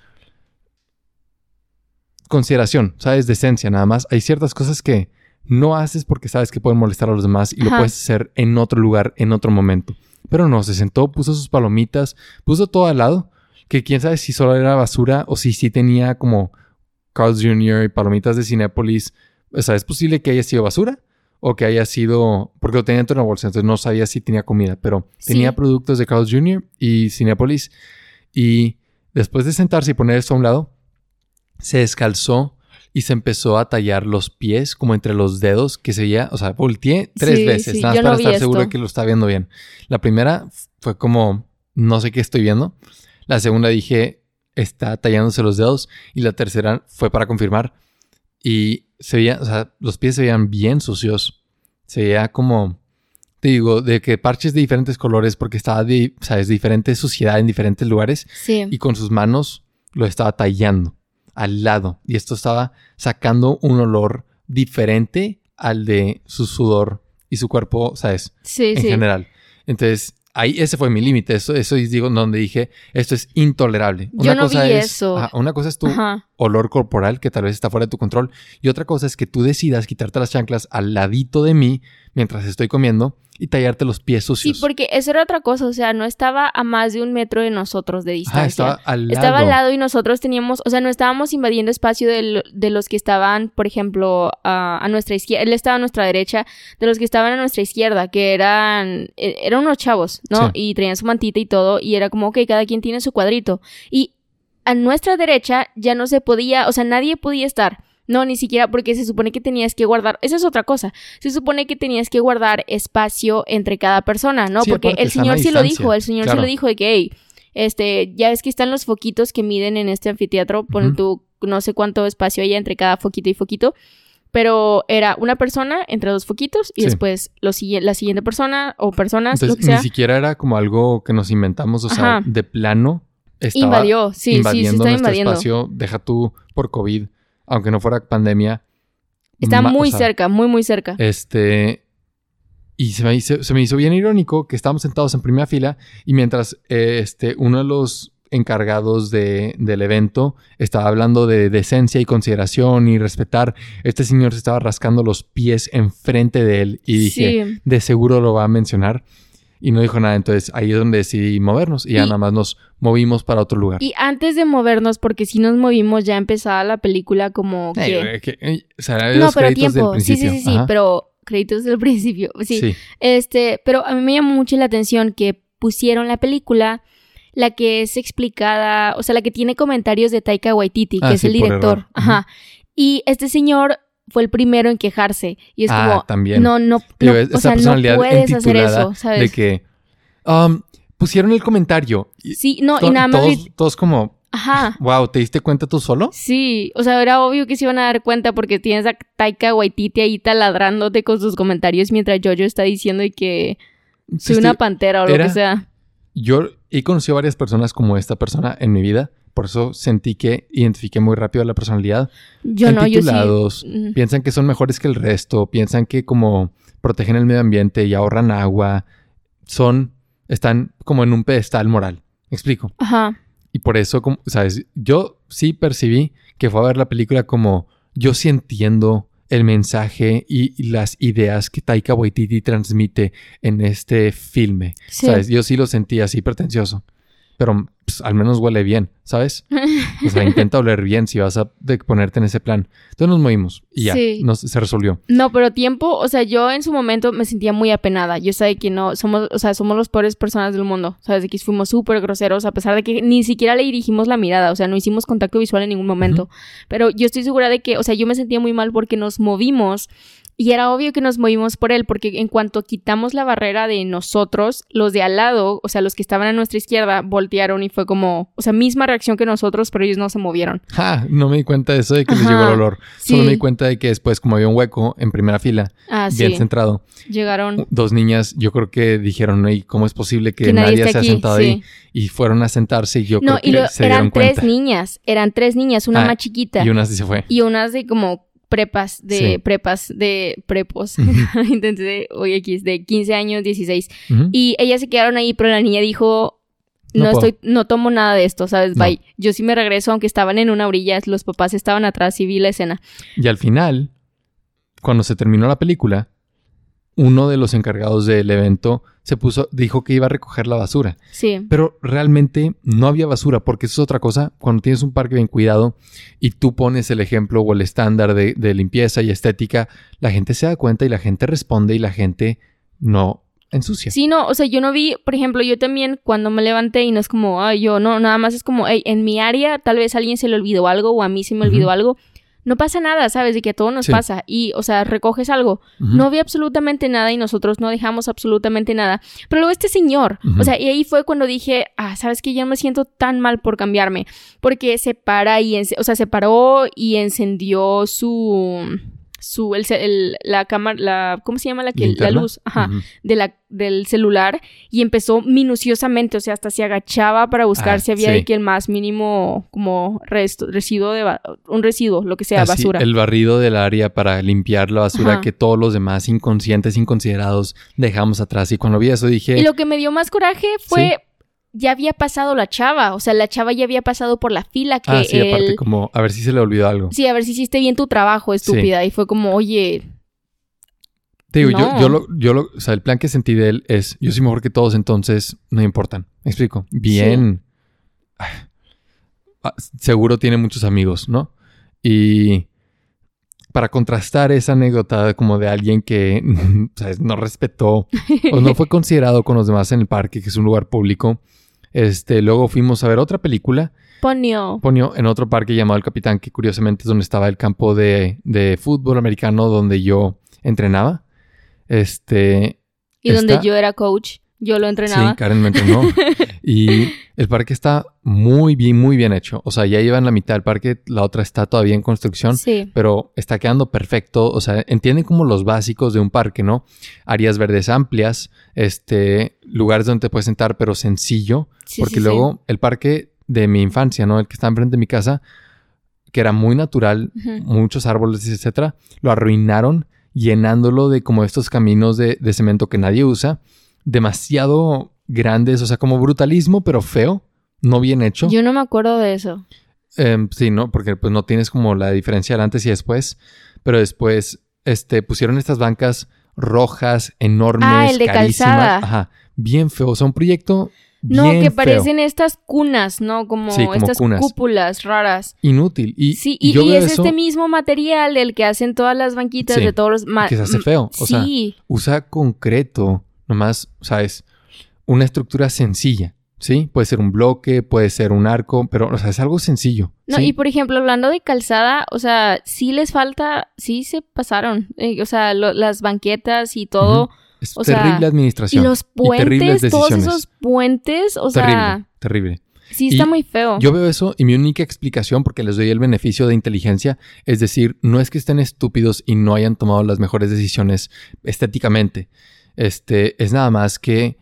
consideración, ¿sabes? Decencia nada más. Hay ciertas cosas que no haces porque sabes que pueden molestar a los demás y lo puedes hacer en otro lugar, en otro momento. Pero no, se sentó, puso sus palomitas, puso todo al lado, que quién sabe si solo era basura o si sí tenía como Carl's Jr. y palomitas de Cinépolis. O sea, es posible que haya sido basura o que haya sido. Porque lo tenía dentro de una bolsa, entonces no sabía si tenía comida, pero tenía productos de Carl's Jr. y Cinépolis. Y después de sentarse y poner esto a un lado, se descalzó y se empezó a tallar los pies como entre los dedos que se veía. O sea, volteé tres veces, nada más para estar seguro de que lo está viendo bien. La primera fue como, no sé qué estoy viendo. La segunda dije, está tallándose los dedos. Y la tercera fue para confirmar. Y se veía, o sea, los pies se veían bien sucios. Se veía como, te digo, de que parches de diferentes colores porque estaba de, o sea, es diferente suciedad en diferentes lugares. Sí. Y con sus manos lo estaba tallando. al lado y esto estaba sacando un olor diferente al de su sudor y su cuerpo, ¿sabes? Sí, en sí. general. Entonces, ahí ese fue mi límite. Eso, eso es digo, donde dije, esto es intolerable. Yo no vi es, eso. ajá, una cosa es tu Ajá. olor corporal, que tal vez está fuera de tu control, y otra cosa es que tú decidas quitarte las chanclas al ladito de mí mientras estoy comiendo y tallarte los pies Sí, sucios. porque eso era otra cosa, o sea, no estaba a más de un metro de nosotros de distancia. Ajá, estaba al lado. Estaba al lado y nosotros teníamos, o sea, no estábamos invadiendo espacio de, lo- de los que estaban, por ejemplo, a, a nuestra izquierda, él estaba a nuestra derecha, de los que estaban a nuestra izquierda, que eran, e- eran unos chavos, ¿no? Sí. Y traían su mantita y todo, y era como, ok, cada quien tiene su cuadrito. Y a nuestra derecha ya no se podía, o sea, nadie podía estar. No, ni siquiera porque se supone que tenías que guardar, esa es otra cosa, se supone que tenías que guardar espacio entre cada persona, ¿no? Sí, porque el señor sí lo dijo, el señor Claro. sí lo dijo de que, hey, este, ya ves que están los foquitos que miden en este anfiteatro, pon Ujú. tú no sé cuánto espacio hay entre cada foquito y foquito, pero era una persona entre dos foquitos y Sí. después lo la siguiente persona o personas, lo que Entonces, sea, ni siquiera era como algo que nos inventamos, o sea, de plano estaba invadió, sí, sí, se invadiendo está nuestro invadiendo. espacio, deja tú por COVID, aunque no fuera pandemia. Está muy o sea, cerca, muy, muy cerca. Este. Y se me, hizo, se me hizo bien irónico que estábamos sentados en primera fila y mientras eh, este, uno de los encargados de- del evento estaba hablando de decencia y consideración y respetar, este señor se estaba rascando los pies enfrente de él y dije, sí. de seguro lo va a mencionar. Y no dijo nada, entonces ahí es donde decidí movernos y ya Y- nada más nos movimos para otro lugar. Y antes de movernos, porque si nos movimos ya empezaba la película como que... o sea, no, los pero del tiempo. Sí, sí, sí, sí, Ajá. pero créditos del principio. Sí. Sí. Este, pero a mí me llamó mucho la atención que pusieron la película, la que es explicada, o sea, la que tiene comentarios de Taika Waititi, que Ah, es sí, el director. Ajá. Y este señor fue el primero en quejarse. Y es Ah, como, también. no, no, Digo, no, esa o sea, no personalidad puedes hacer eso, ¿sabes? De que um, pusieron el comentario. Y Sí, no, to- y nada más... todos, como, Ajá. wow, ¿te diste cuenta tú solo? Sí, o sea, era obvio que se iban a dar cuenta porque tienes a Taika Waititi ahí taladrándote con sus comentarios mientras Jojo está diciendo que soy Sí, una pantera o lo que sea. Yo he conocido varias personas como esta persona en mi vida. Por eso sentí que identifiqué muy rápido la personalidad. Yo no, yo sí. Piensan que son mejores que el resto. Piensan que como protegen el medio ambiente y ahorran agua. Son, están como en un pedestal moral. ¿Me explico? Ajá. Y por eso, como, ¿sabes? Yo sí percibí que fue a ver la película como yo sí entiendo el mensaje y, y las ideas que Taika Waititi transmite en este filme. Sí. ¿Sabes? Yo sí lo sentí así pretencioso. Pero pues, al menos huele bien, ¿sabes? O sea, intenta oler bien si vas a de- ponerte en ese plan. Entonces nos movimos y ya, Sí. nos- se resolvió. No, pero tiempo, o sea, yo en su momento me sentía muy apenada. Yo sabía que no, somos, o sea, somos las peores personas del mundo. Sabes, de que fuimos súper groseros, a pesar de que ni siquiera le dirigimos la mirada, o sea, no hicimos contacto visual en ningún momento. Pero yo estoy segura de que, o sea, yo me sentía muy mal porque nos movimos y era obvio que nos movimos por él, porque en cuanto quitamos la barrera de nosotros, los de al lado, o sea, los que estaban a nuestra izquierda, voltearon y fue como, o sea, misma reacción que nosotros, pero ellos no se movieron. Ja, no me di cuenta de eso de que les Ajá, llegó el olor. Solo me di cuenta de que después, como había un hueco en primera fila, Ah, bien sí. centrado, Llegaron. dos niñas, yo creo que dijeron, ¿y cómo es posible que, Que nadie se ha aquí, sentado sí. ahí? Y fueron a sentarse y yo No, creo que y lo- se dieron eran tres cuenta. niñas, eran tres niñas, una Ah, más chiquita Y una sí se fue. y unas de como prepas, de Sí. prepas, de prepos, entonces, aquí es de 15 años, 16. Ujú. Y ellas se quedaron ahí, pero la niña dijo, no, estoy, no tomo nada de esto, ¿sabes? No. Bye. Yo sí me regreso, aunque estaban en una orilla, los papás estaban atrás y vi la escena. Y al final, cuando se terminó la película, uno de los encargados del evento se puso, dijo que iba a recoger la basura. Sí. Pero realmente no había basura, porque eso es otra cosa. Cuando tienes un parque bien cuidado y tú pones el ejemplo o el estándar de, de limpieza y estética, la gente se da cuenta y la gente responde y la gente no ensucia. Sí, no, o sea, yo no vi, por ejemplo, yo también cuando me levanté y no es como, ay, yo, no, nada más es como, hey, en mi área tal vez a alguien se le olvidó algo o a mí se me olvidó algo. No pasa nada, ¿sabes? De que a todos nos Sí. pasa. Y, o sea, recoges algo. No vi absolutamente nada y nosotros no dejamos absolutamente nada. Pero luego este señor, o sea, y ahí fue cuando dije, ah, sabes que ya me siento tan mal por cambiarme. Porque se para y, o sea, se paró y encendió su, su el, el- la cámara la ¿cómo se llama la que la luz ajá de la del celular y empezó minuciosamente o sea hasta se agachaba para buscar Ah, si había sí. de que el más mínimo como resto, residuo de un residuo lo que sea Así, basura El barrido del área para limpiar la basura Ajá. que todos los demás inconscientes, inconsiderados dejamos atrás. Y cuando vi eso dije, y lo que me dio más coraje fue ya había pasado la chava o sea la chava ya había pasado por la fila que ah, sí, aparte él como, a ver si se le olvidó algo. sí a ver si hiciste bien tu trabajo estúpida y fue como oye Te digo, yo, No. yo, lo, yo lo, o sea, el plan que sentí de él es, yo soy mejor que todos, entonces no me importan. ¿Me explico? Bien. Ah, Seguro tiene muchos amigos, ¿no? Y para contrastar esa anécdota como de alguien que ¿sabes? no respetó o no fue considerado con los demás en el parque, que es un lugar público, este, luego fuimos a ver otra película Ponio Ponio en otro parque llamado El Capitán, que curiosamente es donde estaba el campo de, de fútbol americano donde yo entrenaba. Este. y donde yo era coach yo lo entrenaba Sí, Karen me entrenó. y el parque está muy bien, muy bien hecho. O sea, ya lleva en la mitad del parque, la otra está todavía en construcción. sí Pero está quedando perfecto. O sea, entienden como los básicos de un parque, ¿no? Áreas verdes amplias, este, lugares donde te puedes sentar, pero sencillo. Sí, Porque sí, luego el parque de mi infancia, ¿no? El que está enfrente de mi casa, que era muy natural, muchos árboles, etcétera, lo arruinaron llenándolo de como estos caminos de, de cemento que nadie usa, demasiado grandes, o sea, como brutalismo, pero feo, no bien hecho. Yo no me acuerdo de eso. Em, sí, ¿no? Porque pues no tienes como la diferencia del antes y después, pero después, este, pusieron estas bancas rojas, enormes, Ah, el de carísimas. calzada. Ajá, bien feo, o sea, un proyecto No, que feo. parecen estas cunas, ¿no? Como, Sí, como estas cunas. cúpulas raras. inútil. Y, Sí, y yo es eso este mismo material del que hacen todas las banquitas Sí, de todos los... que se hace feo. O sea, usa concreto, nomás, ¿sabes? Una estructura sencilla, ¿sí? Puede ser un bloque, puede ser un arco, pero, o sea, es algo sencillo. no, ¿sí? y por ejemplo, hablando de calzada, o sea, sí les falta, sí se pasaron, eh, o sea, lo- las banquetas y todo, Es o sea, terrible y administración. los puentes, todos decisiones. esos puentes, o terrible, sea, terrible. sí está Y muy feo. Yo veo eso y mi única explicación, porque les doy el beneficio de inteligencia, es decir, no es que estén estúpidos y no hayan tomado las mejores decisiones estéticamente. Este, es nada más que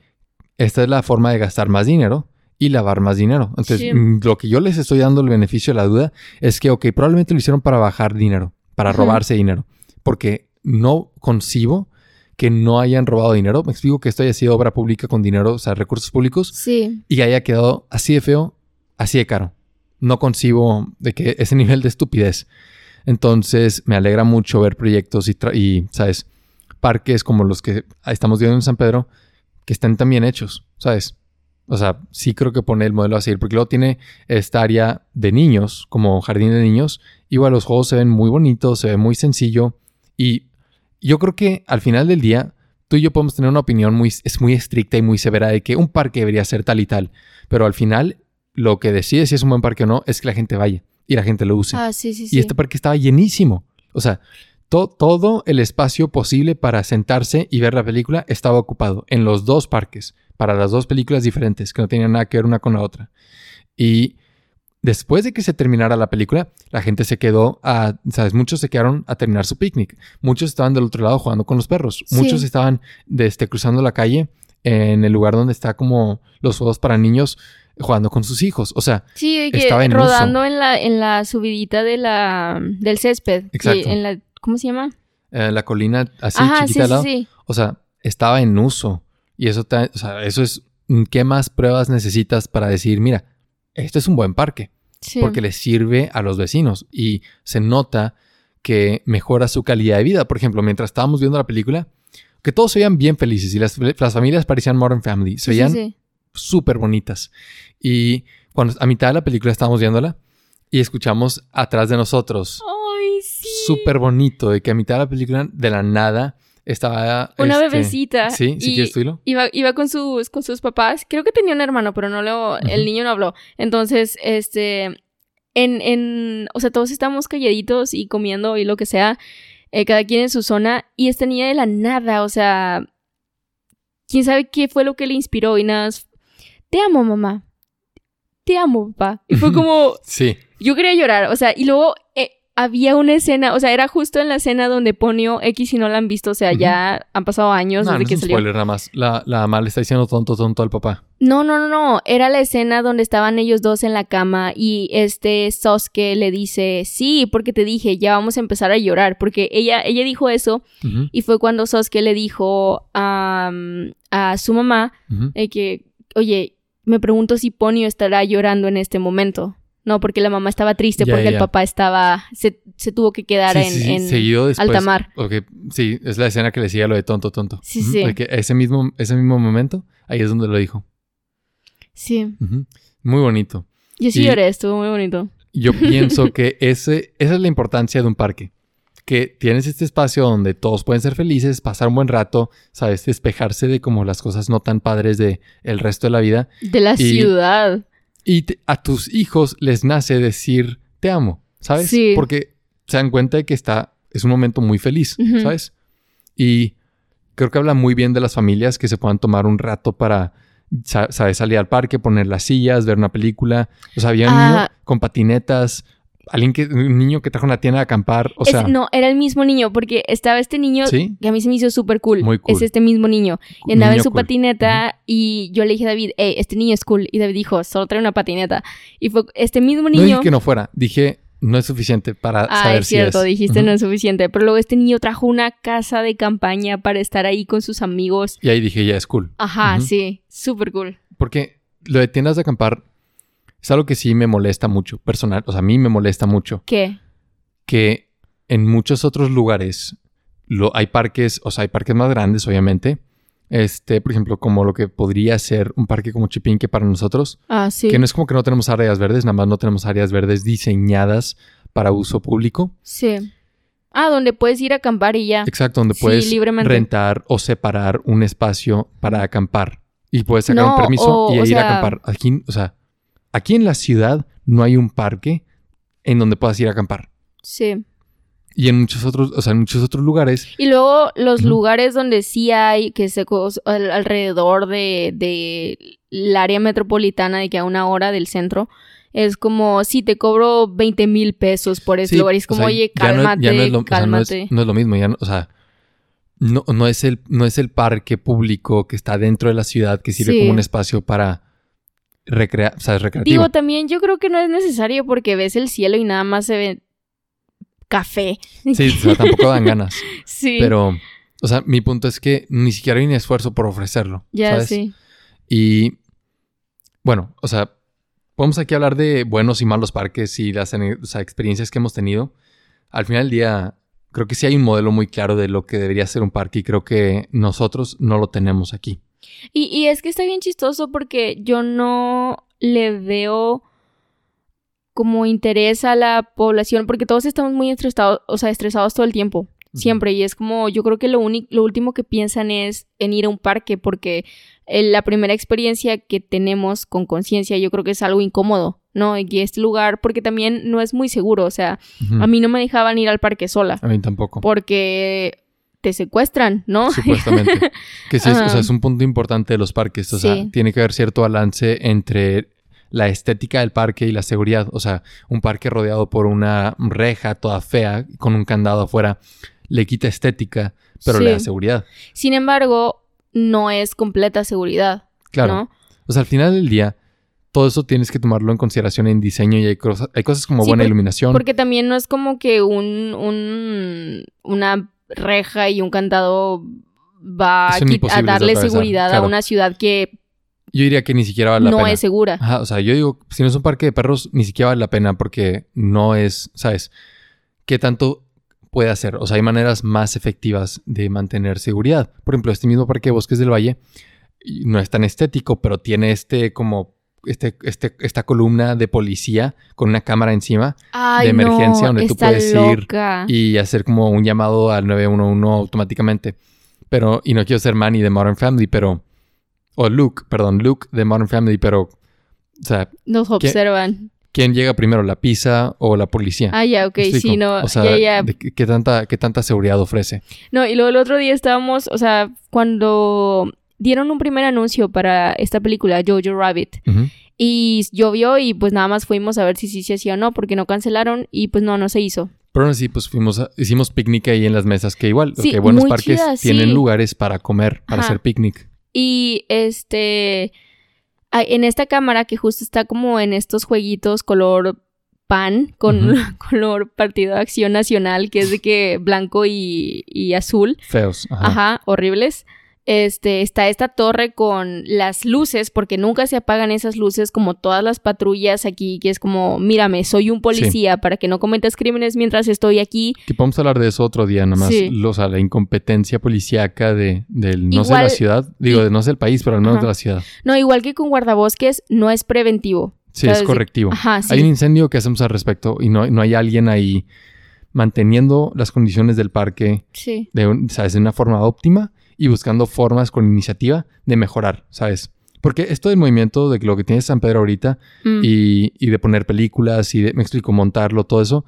esta es la forma de gastar más dinero y lavar más dinero. Entonces, Sí. mm, lo que yo les estoy dando el beneficio de la duda es que, ok, probablemente lo hicieron para bajar dinero, para robarse dinero, porque no concibo que no hayan robado dinero. Me explico que esto haya sido obra pública con dinero, o sea, recursos públicos Sí, y haya quedado así de feo, así de caro. No concibo de que ese nivel de estupidez. Entonces me alegra mucho ver proyectos y, y, ¿sabes? Parques como los que estamos viendo en San Pedro que estén tan bien hechos, ¿sabes? O sea, sí creo que pone el modelo a seguir, porque luego tiene esta área de niños, como jardín de niños. Igual los juegos se ven muy bonitos, se ve muy sencillo. Y yo creo que al final del día, tú y yo podemos tener una opinión muy, es muy estricta y muy severa de que un parque debería ser tal y tal. Pero al final, lo que decide si es un buen parque o no es que la gente vaya y la gente lo use. ah, sí, sí, sí. Y este parque estaba llenísimo. O sea, to- todo el espacio posible para sentarse y ver la película estaba ocupado en los dos parques, para las dos películas diferentes, que no tenían nada que ver una con la otra. Y después de que se terminara la película, la gente se quedó a, ¿sabes? Muchos se quedaron a terminar su picnic. Muchos estaban del otro lado jugando con los perros. Sí. Muchos estaban de este, cruzando la calle en el lugar donde está como los juegos para niños jugando con sus hijos. O sea, Sí, que estaba en rodando en la, en la subidita de la, del césped. Exacto. en la, ¿Cómo se llama? eh, la colina así Ajá, chiquita sí, al sí, lado. sí. O sea, estaba en uso. Y eso, te- o sea, eso es, ¿qué más pruebas necesitas para decir, mira, este es un buen parque? Sí. Porque le sirve a los vecinos y se nota que mejora su calidad de vida. Por ejemplo, mientras estábamos viendo la película, que todos se veían bien felices y las, las familias parecían Modern Family, se Sí, sí, veían sí. súper bonitas. Y cuando a mitad de la película estábamos viéndola y escuchamos atrás de nosotros, sí. Súper bonito, de que a mitad de la película, de la nada, estaba... Una este, bebecita. Sí, si y quieres tú hilo. Iba, iba con sus, con sus papás. Creo que tenía un hermano, pero no lo, el niño no habló. Entonces, este, en, en, o sea, todos estábamos calladitos y comiendo y lo que sea, eh, cada quien en su zona, y este niño de la nada, o sea, quién sabe qué fue lo que le inspiró y nada, más, te amo, mamá. Te amo, papá. Y fue como, Sí, yo quería llorar, o sea, y luego, eh, había una escena, o sea, era justo en la escena donde Ponio X si no la han visto, o sea, ya han pasado años No, desde no que es un salió. spoiler nada más. La, la mamá le está diciendo tonto, tonto al papá. No, no, no, no, era la escena donde estaban ellos dos en la cama y este Sosuke le dice, sí, porque te dije, ya vamos a empezar a llorar, porque ella, ella dijo eso y fue cuando Sosuke le dijo a, a su mamá eh, que, oye, me pregunto si Ponio estará llorando en este momento. No, porque la mamá estaba triste Ya, porque ya, el papá estaba, se, se tuvo que quedar Sí, en, sí, en- seguido después. alta mar. sí, es la escena que le decía lo de tonto, tonto. Sí, sí. de que ese mismo, ese mismo momento, ahí es donde lo dijo. Sí, Ujú. Muy bonito. yo sí Y- lloré, estuvo muy bonito. Yo pienso que ese, esa es la importancia de un parque. Que tienes este espacio donde todos pueden ser felices, pasar un buen rato, sabes, despejarse de como las cosas no tan padres de el resto de la vida. De la Y- ciudad. Y te- a tus hijos les nace decir te amo, ¿sabes? Sí. Porque se dan cuenta de que está, es un momento muy feliz. ¿sabes? Y creo que habla muy bien de las familias que se puedan tomar un rato para, sa- ¿sabes? Salir al parque, poner las sillas, ver una película. O sea, había un niño Ah. con patinetas, alguien que, un niño que trajo una tienda a acampar, o Es- sea, no, era el mismo niño, porque estaba este niño ¿sí? que a mí se me hizo súper cool. Muy cool. Es este mismo niño. Y andaba en Niño su cool. patineta y yo le dije a David, hey, este niño es cool. Y David dijo, solo trae una patineta. Y fue este mismo No niño. dije que no fuera, dije no es suficiente para Ah, saber es cierto, si es. dijiste Ujú. no es suficiente. Pero luego este niño trajo una casa de campaña para estar ahí con sus amigos. Y ahí dije, ya es cool. Ajá, Ujú. sí, súper cool. Porque lo de tiendas de acampar es algo que sí me molesta mucho, personal. O sea, a mí me molesta mucho. ¿Qué? Que en muchos otros lugares lo, hay parques, o sea, hay parques más grandes, obviamente. Este, por ejemplo, como lo que podría ser un parque como Chipinque para nosotros. Ah, sí. Que no es como que no tenemos áreas verdes, nada más no tenemos áreas verdes diseñadas para uso público. Sí. Ah, donde puedes ir a acampar y ya. Exacto, donde Sí, puedes libremente. rentar o separar un espacio para acampar. Y puedes sacar No, un permiso o- y o ir sea- a acampar. Aquí, o sea, aquí en la ciudad no hay un parque en donde puedas ir a acampar. Sí. Y en muchos otros, o sea, en muchos otros lugares, Y luego los lugares donde sí hay, que se al- alrededor de, de el área metropolitana, de que a una hora del centro, es como, si te cobro 20 mil pesos por Sí, lugar. Y es o como, sea, oye, ya no es- cálmate, ya no es lo- o sea, no es- cálmate. no es lo mismo, ya no- o sea, no, no es el, no es el parque público que está dentro de la ciudad que sirve Sí. como un espacio para recrear, o sea, es recreativo. Digo, también yo creo que no es necesario porque ves el cielo y nada más se ve café. sí, o sea, tampoco dan ganas. Sí. Pero, o sea, mi punto es que ni siquiera hay un esfuerzo por ofrecerlo. ya, ¿sabes? sí. Y bueno, o sea, podemos aquí hablar de buenos y malos parques y las ane- o sea, experiencias que hemos tenido. Al final del día, creo que sí hay un modelo muy claro de lo que debería ser un parque y creo que nosotros no lo tenemos aquí. Y, y es que está bien chistoso porque yo no le veo como interés a la población, porque todos estamos muy estresados, o sea, estresados todo el tiempo, siempre. Y es como, yo creo que lo, único lo último que piensan es en ir a un parque, porque eh, la primera experiencia que tenemos con conciencia, yo creo que es algo incómodo, ¿no? Y este lugar, porque también no es muy seguro, o sea, a mí no me dejaban ir al parque sola, A mí tampoco. porque te secuestran, ¿no? Supuestamente. Que sí, es, o sea, es un punto importante de los parques. O sea, Sí. tiene que haber cierto balance entre la estética del parque y la seguridad. O sea, un parque rodeado por una reja toda fea, con un candado afuera, le quita estética, pero le da seguridad. Sin embargo, no es completa seguridad, Claro. ¿no? O sea, al final del día, todo eso tienes que tomarlo en consideración en diseño y hay, cosas- hay cosas como Sí, buena por- iluminación. Porque también no es como que un, un una reja y un candado va a, darle seguridad a una ciudad que Yo diría que ni siquiera vale la no pena. es segura. Ajá, o sea, yo digo, si no es un parque de perros, ni siquiera vale la pena porque no es, ¿sabes? ¿Qué tanto puede hacer? O sea, hay maneras más efectivas de mantener seguridad. Por ejemplo, este mismo parque de Bosques del Valle no es tan estético, pero tiene este como este, este, esta columna de policía con una cámara encima Ay, emergencia no, donde tú puedes ir loca. y hacer como un llamado al 911 automáticamente. Pero, y no quiero ser Manny de Modern Family, pero, o Luke, perdón, Luke de Modern Family, pero, o sea, Nos observan. ¿quién llega primero, la pizza o la policía? Ah, ya, ok, sí, no, O sea, ya, ya. ¿de qué, qué tanta, ¿qué tanta seguridad ofrece? No, y luego el otro día estábamos, o sea, cuando dieron un primer anuncio para esta película, Jojo Rabbit, y llovió y pues nada más fuimos a ver si sí se hacía o no, porque no cancelaron y pues no, no se hizo. Pero aún así, pues fuimos, a- hicimos picnic ahí en las mesas, que igual, Sí, que buenos parques chida, tienen sí. lugares para comer, para Ajá. hacer picnic. Y este, en esta cámara que justo está como en estos jueguitos color pan, con color Partido de Acción Nacional, que es de que blanco y, y azul, Feos. Ajá. ajá, horribles. Este, está esta torre con las luces, porque nunca se apagan esas luces como todas las patrullas aquí, que es como, mírame, soy un policía para que no cometas crímenes mientras estoy aquí. Que podemos hablar de eso otro día, nada más. Sí. Lo- O sea, la incompetencia policíaca de, del, no sé, Igual- la ciudad. Digo, de no sé el país, pero al menos Ajá. de la ciudad. No, igual que con guardabosques, no es preventivo. Sí, ¿Sabes? es correctivo. Ajá, sí. Hay un incendio que hacemos al respecto y no, no hay alguien ahí manteniendo las condiciones del parque Sí. de, un- ¿sabes? de una forma óptima y buscando formas con iniciativa de mejorar, ¿sabes? Porque esto del movimiento de lo que tiene San Pedro ahorita Mm. y, y de poner películas y de, me explico, montarlo, todo eso,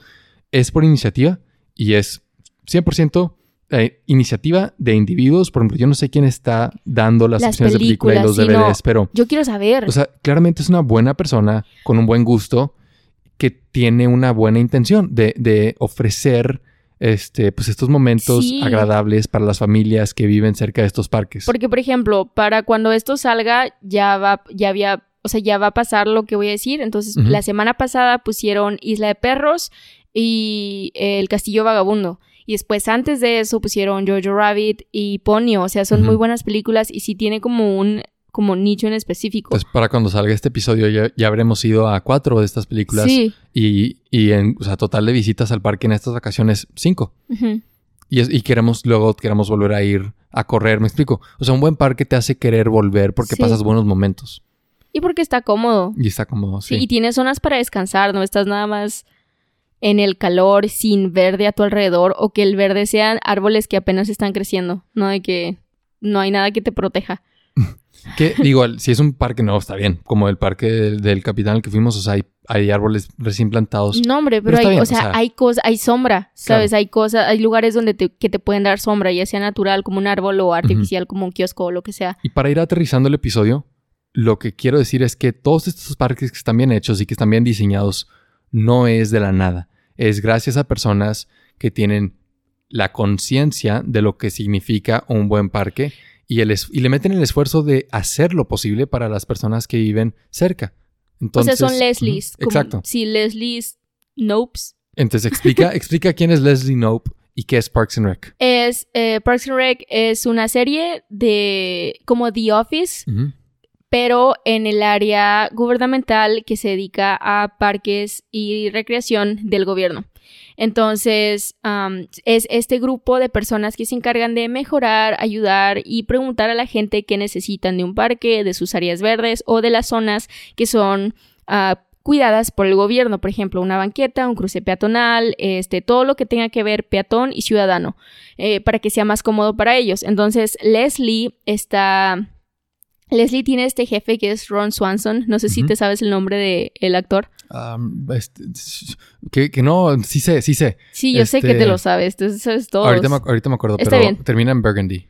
es por iniciativa y es 100% eh, iniciativa de individuos. Por ejemplo, yo no sé quién está dando las, Las opciones de película y películas, los. DVDs, pero, Yo quiero saber. o sea, claramente es una buena persona con un buen gusto que tiene una buena intención de, de ofrecer este, pues estos momentos Sí. agradables para las familias que viven cerca de estos parques. Porque, por ejemplo, para cuando esto salga, ya va, ya había, o sea, ya va a pasar lo que voy a decir. Entonces, la semana pasada pusieron Isla de Perros y El Castillo Vagabundo. Y después, antes de eso, pusieron Jojo Rabbit y Ponyo. O sea, son muy buenas películas y sí tiene como un como nicho en específico. Entonces, para cuando salga este episodio ya, ya habremos ido a cuatro de estas películas sí. y, y en, o sea, total de visitas al parque en estas vacaciones, cinco. Y, es- y queremos, luego queremos volver a ir a correr, me explico. O sea, un buen parque te hace querer volver porque Sí. pasas buenos momentos. Y porque está cómodo. Y está como, Sí, sí. y tienes zonas para descansar, no estás nada más en el calor sin verde a tu alrededor o que el verde sean árboles que apenas están creciendo, no de que no hay nada que te proteja. Que digo, si es un parque nuevo está bien. Como el parque del, del Capitán al que fuimos, o sea, hay, hay árboles recién plantados. No, hombre, Pero hay, bien, o o sea, sea- hay cosas, hay sombra, ¿sabes? Hay cosas, hay lugares donde te, que te pueden dar sombra, ya sea natural como un árbol o artificial como un kiosco o lo que sea. Y para ir aterrizando el episodio, lo que quiero decir es que todos estos parques que están bien hechos y que están bien diseñados no es de la nada. Es gracias a personas que tienen la conciencia de lo que significa un buen parque y, el es- y le meten el esfuerzo de hacer lo posible para las personas que viven cerca. Entonces, o sea, son Leslies. Como- Exacto. Sí, Leslies Nopes. Entonces explica, explica quién es Leslie Knope y qué es Parks and Rec. Es, eh, Parks and Rec es una serie de como The Office, pero en el área gubernamental que se dedica a parques y recreación del gobierno. Entonces, am, es este grupo de personas que se encargan de mejorar, ayudar y preguntar a la gente qué necesitan de un parque, de sus áreas verdes o de las zonas que son ah, cuidadas por el gobierno. Por ejemplo, una banqueta, un cruce peatonal, este, todo lo que tenga que ver peatón y ciudadano, eh, para que sea más cómodo para ellos. Entonces, Leslie está... Leslie tiene este jefe que es Ron Swanson. No sé si te sabes el nombre del el actor. Este, que, que no, sí sé, sí sé. Sí, yo sé que Este- te lo sabes. Tú sabes todo. Ahorita me, ahorita me acuerdo, Está pero bien. termina en Burgundy.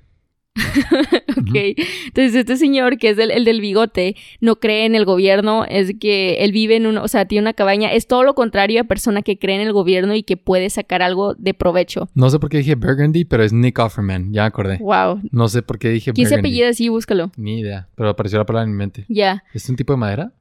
Ok. Entonces, este señor, que es el, el del bigote, no cree en el gobierno, es que él vive en una, o sea, tiene una cabaña, es todo lo contrario a persona que cree en el gobierno y que puede sacar algo de provecho. No sé por qué dije Burgundy, pero es Nick Offerman, ya me acordé. Wow. No sé por qué dije ¿Quién se Burgundy. apellida así? Búscalo. Ni idea, pero apareció la palabra en mi mente. Ya. ¿Es un tipo de madera?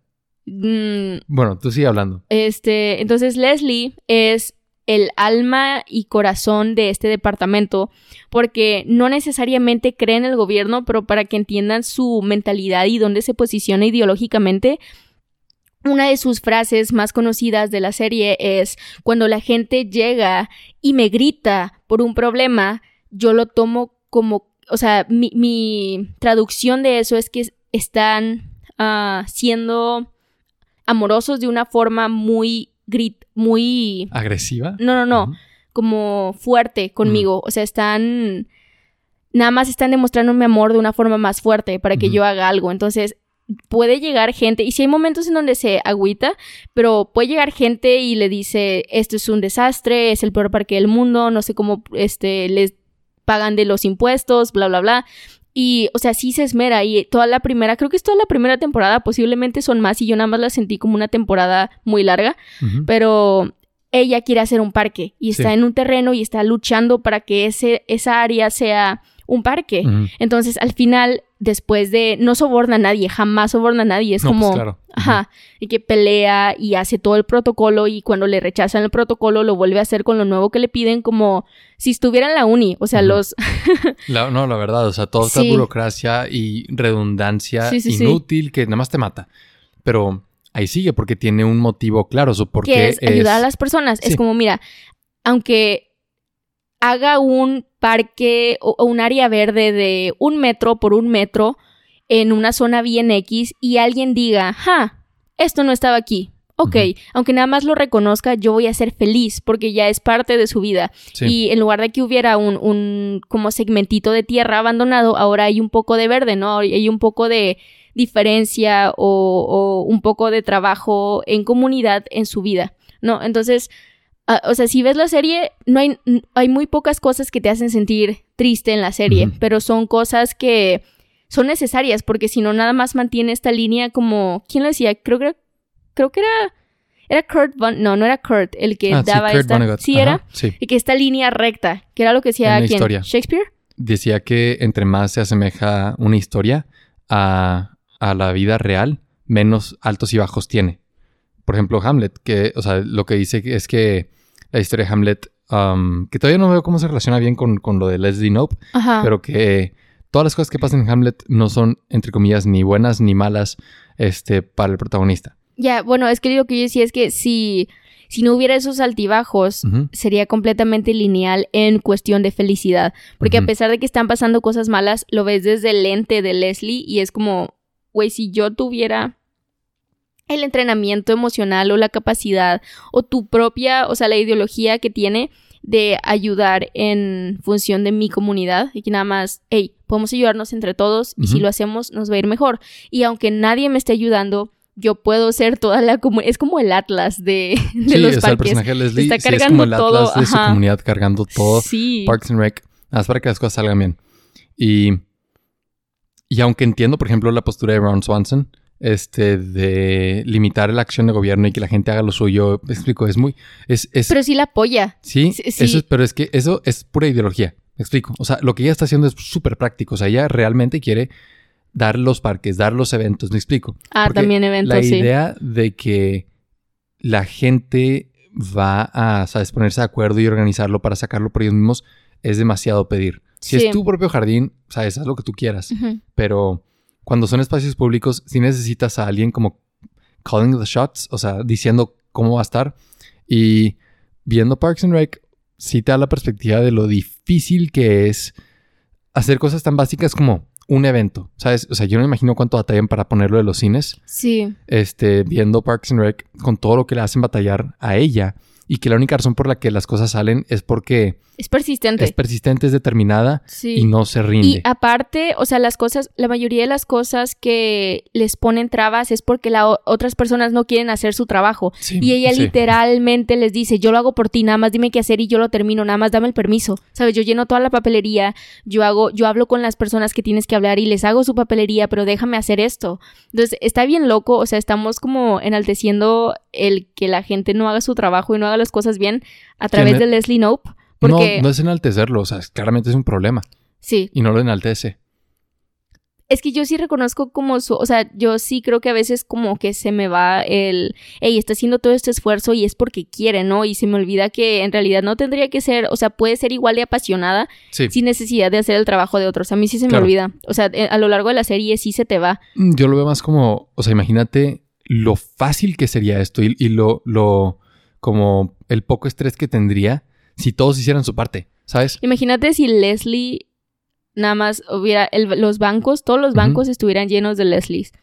Mm, Bueno, tú sigue hablando. Este, entonces Leslie es el alma y corazón de este departamento porque no necesariamente cree en el gobierno, pero para que entiendan su mentalidad y dónde se posiciona ideológicamente, una de sus frases más conocidas de la serie es cuando la gente llega y me grita por un problema, yo lo tomo como, o sea, mi, mi traducción de eso es que están ah, siendo amorosos de una forma muy grit, muy ¿Agresiva? no, no, no, como fuerte conmigo, o sea, están nada más están demostrando mi amor de una forma más fuerte para que yo haga algo. Entonces, puede llegar gente, y si hay momentos en donde se agüita, pero puede llegar gente y le dice, esto es un desastre, es el peor parque del mundo, no sé cómo este, les pagan de los impuestos, bla, bla, bla. Y, o sea, sí se esmera. Y toda la primera, creo que es toda la primera temporada, posiblemente son más, y yo nada más la sentí como una temporada muy larga. Pero ella quiere hacer un parque y está Sí. en un terreno y está luchando para que ese, esa área sea un parque. Entonces, al final, después de... No soborna a nadie, jamás soborna a nadie. Es No, pues, como... claro. Ajá. Y que pelea y hace todo el protocolo y cuando le rechazan el protocolo lo vuelve a hacer con lo nuevo que le piden como si estuviera en la uni. O sea, los... La- no, la verdad, o sea, toda esta Sí. burocracia y redundancia Sí, sí, sí. inútil que nada más te mata. Pero ahí sigue porque tiene un motivo claro, su por que qué es ayudar a las personas. Es como, mira, aunque haga un parque o, un área verde de un metro por un metro en una zona bien X y alguien diga, ja, esto no estaba aquí. Ok, aunque nada más lo reconozca, yo voy a ser feliz porque ya es parte de su vida. Sí. Y en lugar de que hubiera un, un como segmentito de tierra abandonado, ahora hay un poco de verde, ¿no? Hay un poco de diferencia o, o un poco de trabajo en comunidad en su vida, ¿no? Entonces, ah, o sea, si ves la serie, no hay, hay muy pocas cosas que te hacen sentir triste en la serie, pero son cosas que son necesarias porque si no, nada más mantiene esta línea como, ¿quién lo decía? Creo que, creo que era, era Kurt Von, no, no era Kurt el que Ah, sí, daba Kurt esta, Vonnegut. sí Ajá, era, Sí. y que esta línea recta, que era lo que decía quién. Shakespeare. Decía que entre más se asemeja una historia a, a la vida real, menos altos y bajos tiene. Por ejemplo, Hamlet, que, o sea, lo que dice es que la historia de Hamlet, um, que todavía no veo cómo se relaciona bien con, con lo de Leslie Knope, Ajá. pero que todas las cosas que pasan en Hamlet no son, entre comillas, ni buenas ni malas este, para el protagonista. Ya, bueno, es que lo que yo decía es que si, si no hubiera esos altibajos, sería completamente lineal en cuestión de felicidad. Porque a pesar de que están pasando cosas malas, lo ves desde el lente de Leslie y es como, güey, si yo tuviera el entrenamiento emocional o la capacidad o tu propia, o sea, la ideología que tiene de ayudar en función de mi comunidad y que nada más, hey, podemos ayudarnos entre todos y si lo hacemos nos va a ir mejor. Y aunque nadie me esté ayudando, yo puedo ser toda la comunidad. Es como el Atlas de, de Sí, los o sea, el parques. personaje de Leslie Está sí, es cargando como el atlas todo, de su comunidad cargando todo. Sí. Parks and Rec, más para que las cosas salgan bien. Y, y aunque entiendo, por ejemplo, la postura de Ron Swanson, este, de limitar la acción de gobierno y que la gente haga lo suyo, me explico, es muy, es, es, Pero sí la apoya. sí, sí. Eso es- pero es que eso es pura ideología, me explico. O sea, lo que ella está haciendo es súper práctico, o sea, ella realmente quiere dar los parques, dar los eventos, me explico. Ah, Porque también eventos, La sí. idea de que la gente va a, ¿sabes? Ponerse de acuerdo y organizarlo para sacarlo por ellos mismos es demasiado pedir. Si Sí. es tu propio jardín, sabes, haz lo que tú quieras. Pero cuando son espacios públicos, sí necesitas a alguien como calling the shots, o sea, diciendo cómo va a estar. Y viendo Parks and Rec, sí te da la perspectiva de lo difícil que es hacer cosas tan básicas como un evento, ¿sabes? O sea, yo no me imagino cuánto batallan para ponerlo de los cines Sí. este, viendo Parks and Rec con todo lo que le hacen batallar a ella y que la única razón por la que las cosas salen es porque Es persistente. es persistente, es determinada sí. y no se rinde. Y aparte, o sea, las cosas, la mayoría de las cosas que les ponen trabas es porque las otras personas no quieren hacer su trabajo. Sí, Y ella sí. literalmente les dice, yo lo hago por ti, nada más dime qué hacer y yo lo termino, nada más dame el permiso. ¿Sabes? Yo lleno toda la papelería, yo hago, yo hablo con las personas que tienes que hablar y les hago su papelería, pero déjame hacer esto. Entonces, está bien loco, o sea, estamos como enalteciendo el que la gente no haga su trabajo y no haga las cosas bien a través de Leslie Nope. Porque, No, no es enaltecerlo, o sea, claramente es un problema sí, y no lo enaltece. Es que yo sí reconozco como su, o sea, yo sí creo que a veces como que se me va el, hey, está haciendo todo este esfuerzo y es porque quiere, ¿no? Y se me olvida que en realidad no tendría que ser, o sea, puede ser igual de apasionada Sí, sin necesidad de hacer el trabajo de otros. A mí sí se me Claro. olvida. O sea, eh, a lo largo de la serie sí se te va. Mm, yo lo veo más como, o sea, imagínate lo fácil que sería esto y, y lo, lo, como el poco estrés que tendría si todos hicieran su parte, ¿sabes? Imagínate si Leslie nada más hubiera, el- los bancos, todos los bancos estuvieran llenos de Leslies.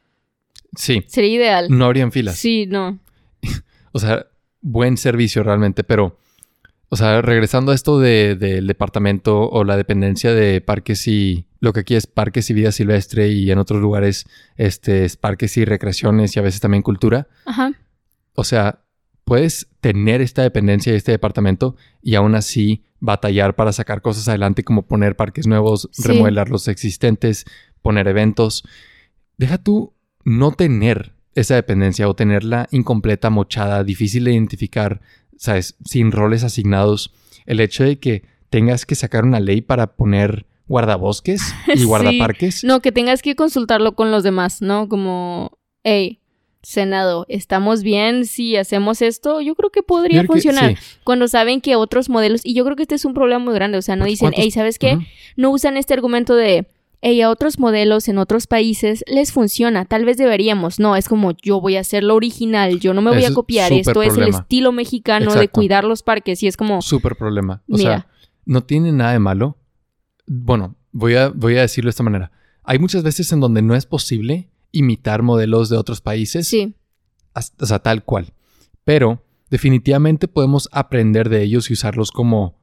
Sí, Sería ideal. no habrían filas. Sí, no. O sea, buen servicio realmente, pero, o sea, regresando a esto de- del departamento o la dependencia de parques y lo que aquí es parques y vida silvestre y en otros lugares, este, es parques y recreaciones y a veces también cultura. Ajá. O sea, puedes tener esta dependencia de este departamento y aún así batallar para sacar cosas adelante como poner parques nuevos, Sí. remodelar los existentes, poner eventos. Deja tú no tener esa dependencia o tenerla incompleta, mochada, difícil de identificar, ¿sabes? Sin roles asignados. El hecho de que tengas que sacar una ley para poner guardabosques y guardaparques. No, que tengas que consultarlo con los demás, ¿no? Como, hey, Senado, ¿estamos bien si hacemos esto? Yo creo que podría funcionar. Cuando saben que otros modelos, y yo creo que este es un problema muy grande, o sea, no dicen, hey, ¿sabes qué? No usan este argumento de, hey, a otros modelos en otros países les funciona, tal vez deberíamos. No, es como yo voy a hacer lo original, yo no me voy a copiar, esto es el estilo mexicano de cuidar los parques y es como... Súper problema. O sea, no tiene nada de malo. Bueno, voy a, voy a decirlo de esta manera. Hay muchas veces en donde no es posible imitar modelos de otros países. Sí. O sea, tal cual. Pero definitivamente podemos aprender de ellos y usarlos como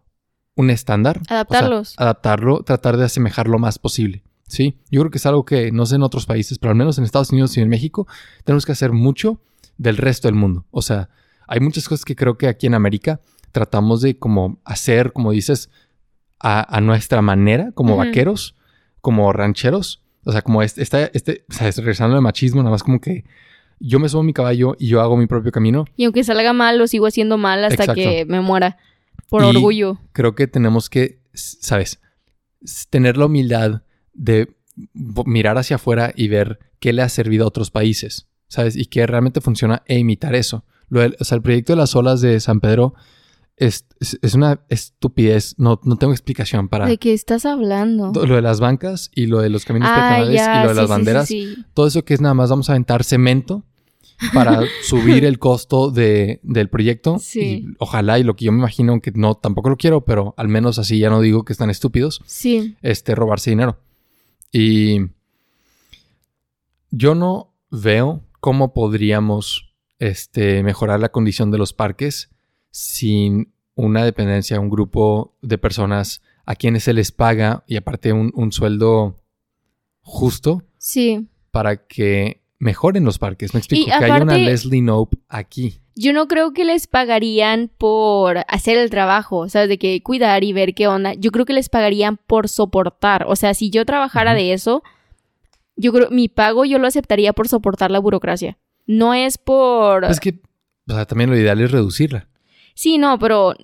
un estándar. Adaptarlos. adaptarlo, tratar de asemejar lo más posible. Sí, yo creo que es algo que no sé en otros países, pero al menos en Estados Unidos y en México tenemos que hacer mucho del resto del mundo. O sea, hay muchas cosas que creo que aquí en América tratamos de como hacer, como dices, a, nuestra manera, como vaqueros, como rancheros, o sea, como este, este, o sea, regresando al machismo, nada más como que yo me subo a mi caballo y yo hago mi propio camino. Y aunque salga mal, lo sigo haciendo mal hasta que me muera. Por orgullo. Creo que tenemos que, ¿sabes? Tener la humildad de mirar hacia afuera y ver qué le ha servido a otros países, ¿sabes? Y qué realmente funciona e imitar eso. o sea, el proyecto de las olas de San Pedro es, una estupidez. No, no tengo explicación para. ¿De qué estás hablando? Lo de las bancas y lo de los caminos ah, y lo de las banderas. todo eso que es nada más vamos a aventar cemento para subir el costo de, del proyecto. Y ojalá, y lo que yo me imagino, aunque no tampoco lo quiero, pero al menos así ya no digo que están estúpidos. Sí. Este, robarse dinero. Y yo no veo cómo podríamos este, mejorar la condición de los parques sin una dependencia, un grupo de personas a quienes se les paga y aparte un, sueldo justo. Sí. Para que mejoren los parques. Me explico, que haya una Leslie Nope aquí. Yo no creo que les pagarían por hacer el trabajo, ¿sabes? De que cuidar y ver qué onda. Yo creo que les pagarían por soportar. O sea, si yo trabajara de eso, yo creo mi pago yo lo aceptaría por soportar la burocracia. No es por. Es que, o sea, también lo ideal es reducirla. Sí, no, pero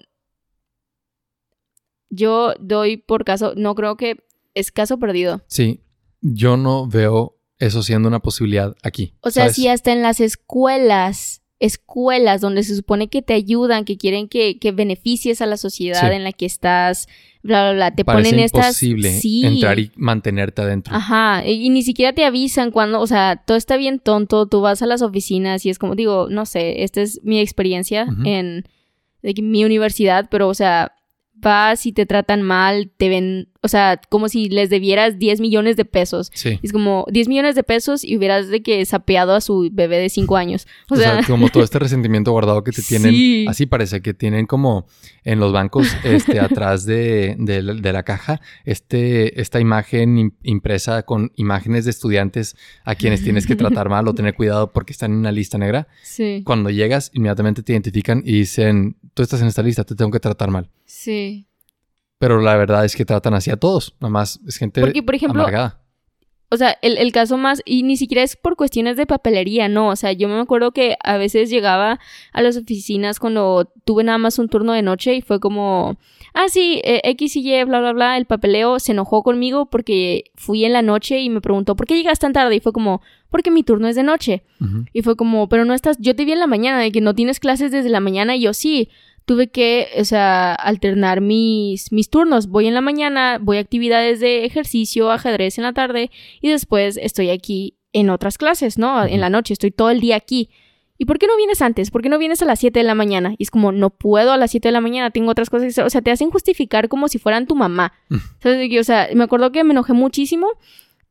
yo doy por caso, no creo que es caso perdido. Sí, yo no veo eso siendo una posibilidad aquí. O sea, si hasta en las escuelas, escuelas donde se supone que te ayudan, que quieren que, beneficies a la sociedad en la que estás, bla, bla, bla, te ponen estas... sí. entrar y mantenerte adentro. Ajá, y, ni siquiera te avisan cuando, o sea, todo está bien tonto, tú vas a las oficinas y es como, digo, no sé, esta es mi experiencia en de mi universidad, pero, o sea, vas y te tratan mal, te ven, o sea, como si les debieras 10 millones de pesos. Sí. Es como 10 millones de pesos y hubieras de que sapeado a su bebé de 5 años. O, sea, como todo este resentimiento guardado que te tienen, así parece que tienen como en los bancos, este, atrás de, la caja, este, esta imagen impresa con imágenes de estudiantes a quienes tienes que tratar mal o tener cuidado porque están en una lista negra. Sí. Cuando llegas, inmediatamente te identifican y dicen, tú estás en esta lista, te tengo que tratar mal. Sí. Pero la verdad es que tratan así a todos. Nada más es gente Porque, por ejemplo, O sea, el, caso más, y ni siquiera es por cuestiones de papelería, no. O sea, yo me acuerdo que a veces llegaba a las oficinas cuando tuve nada más un turno de noche y fue como, ah, sí, eh, X y Y, bla, bla, bla, el papeleo se enojó conmigo porque fui en la noche y me preguntó, ¿por qué llegas tan tarde? Y fue como, porque mi turno es de noche. Y fue como, pero no estás, yo te vi en la mañana, de que no tienes clases desde la mañana y yo sí tuve que, o sea, alternar mis, mis turnos. Voy en la mañana, voy a actividades de ejercicio, ajedrez en la tarde y después estoy aquí en otras clases, ¿no? En la noche, estoy todo el día aquí. ¿Y por qué no vienes antes? ¿Por qué no vienes a las 7 de la mañana? Y es como, no puedo a las 7 de la mañana, tengo otras cosas que hacer. O sea, te hacen justificar como si fueran tu mamá. o sea, me acuerdo que me enojé muchísimo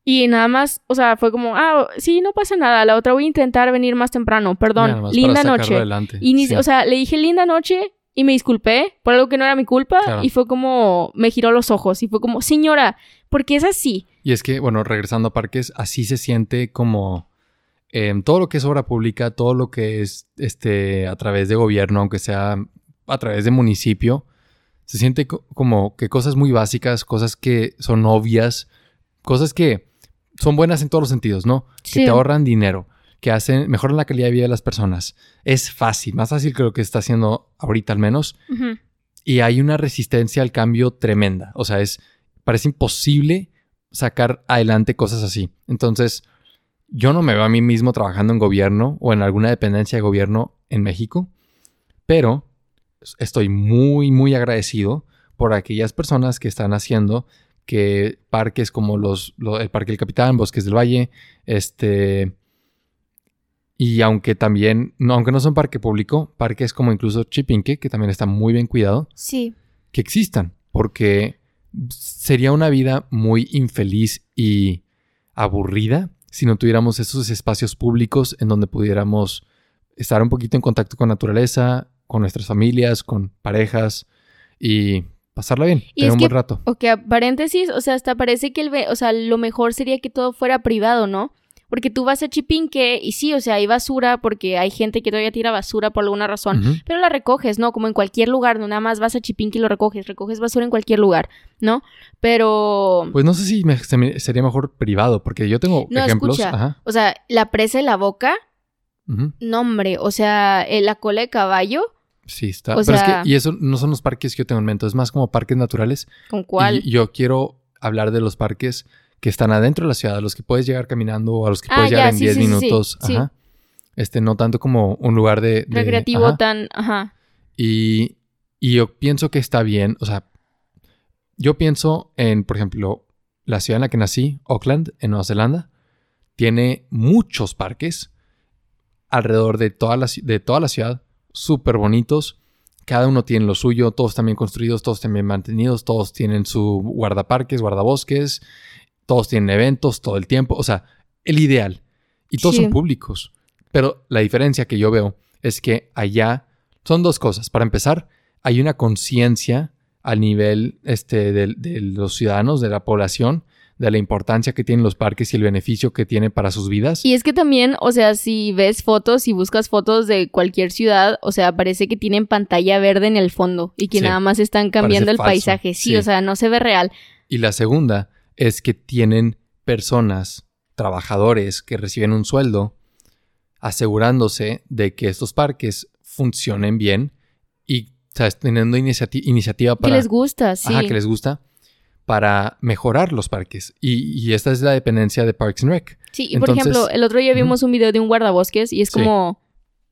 y nada más, o sea, fue como, ah, sí, no pasa nada, la otra voy a intentar venir más temprano, perdón, linda noche. Y o sea, le dije linda noche y me disculpé por algo que no era mi culpa y fue como me giró los ojos y fue como, señora, ¿por qué es así? Y es que, bueno, regresando a parques, así se siente como em, todo lo que es obra pública, todo lo que es este a través de gobierno, aunque sea a través de municipio, se siente como que cosas muy básicas, cosas que son obvias, cosas que son buenas en todos los sentidos, ¿no? Que te ahorran dinero, que hacen, mejoran la calidad de vida de las personas. Es fácil, más fácil que lo que está haciendo ahorita al menos. Y hay una resistencia al cambio tremenda. O sea, es, parece imposible sacar adelante cosas así. Entonces, yo no me veo a mí mismo trabajando en gobierno o en alguna dependencia de gobierno en México, pero estoy muy, muy agradecido por aquellas personas que están haciendo que parques como los, lo- el Parque del Capitán, Bosques del Valle, este... Y aunque también, no, aunque no son parque público, parques como incluso Chipinque, que también está muy bien cuidado, Sí. que existan, porque sería una vida muy infeliz y aburrida si no tuviéramos esos espacios públicos en donde pudiéramos estar un poquito en contacto con naturaleza, con nuestras familias, con parejas y pasarla bien, Y tener es un que- buen rato. Ok, paréntesis, o sea, hasta parece que el, o sea, lo mejor sería que todo fuera privado, ¿no? Porque tú vas a Chipinque y sí, o sea, hay basura porque hay gente que todavía tira basura por alguna razón. Pero la recoges, ¿no? Como en cualquier lugar, no nada más vas a Chipinque y lo recoges, recoges basura en cualquier lugar, ¿no? Pero, Pues no sé si me- se me- sería mejor privado, porque yo tengo No, ejemplos. escucha. Ajá. o sea, la presa de la boca, ujú. no hombre, o sea, eh, la cola de caballo, Sí, está. O Pero es que, y eso no son los parques que yo tengo en mente, es más como parques naturales. ¿con cuál? Y yo quiero hablar de los parques que están adentro de la ciudad, a los que puedes llegar caminando o a los que Ah, puedes llegar ya, en sí, 10 sí, sí, sí, minutos. sí. Ajá. Este, no tanto como un lugar de. de- Recreativo ajá. tan, ajá. Y, y yo pienso que está bien. O sea, yo pienso en, por ejemplo, la ciudad en la que nací, Auckland, en Nueva Zelanda, tiene muchos parques alrededor de toda la, de toda la ciudad, súper bonitos. Cada uno tiene lo suyo, todos están bien construidos, todos están bien mantenidos, todos tienen su guardaparques, guardabosques, todos tienen eventos todo el tiempo. O sea, el ideal. Y todos Sí. son públicos. Pero la diferencia que yo veo es que allá son dos cosas. Para empezar, hay una conciencia al nivel este, de, de los ciudadanos, de la población, de la importancia que tienen los parques y el beneficio que tiene para sus vidas. Y es que también, o sea, si ves fotos, si buscas fotos de cualquier ciudad, o sea, parece que tienen pantalla verde en el fondo y que Sí, nada más están cambiando el falso, paisaje. Sí, sí. o sea, no se ve real. Y la segunda es que tienen personas, trabajadores que reciben un sueldo, asegurándose de que estos parques funcionen bien y ¿sabes? teniendo iniciati- iniciativa Que para... les gusta, sí. Ajá, que les gusta para mejorar los parques. Y, y esta es la dependencia de Parks and Rec. Sí, y por ejemplo, el otro día vimos un video de un guardabosques y es Sí. como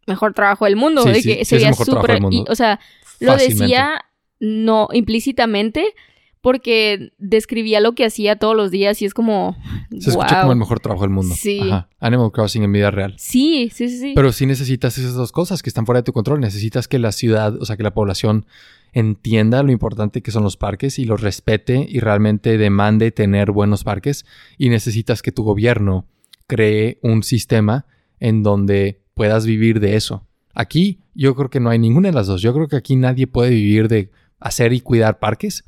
mejor trabajo del mundo. Sí, de sí, que sí se es el veía mejor trabajo súper- o sea, lo decía no implícitamente porque describía lo que hacía todos los días y es como Se escucha como el mejor trabajo del mundo. Sí. Ajá. Animal Crossing en vida real. Sí, sí, sí, sí. Pero sí necesitas esas dos cosas que están fuera de tu control. Necesitas que la ciudad, o sea, que la población entienda lo importante que son los parques y los respete y realmente demande tener buenos parques. Y necesitas que tu gobierno cree un sistema en donde puedas vivir de eso. Aquí yo creo que no hay ninguna de las dos. Yo creo que aquí nadie puede vivir de hacer y cuidar parques.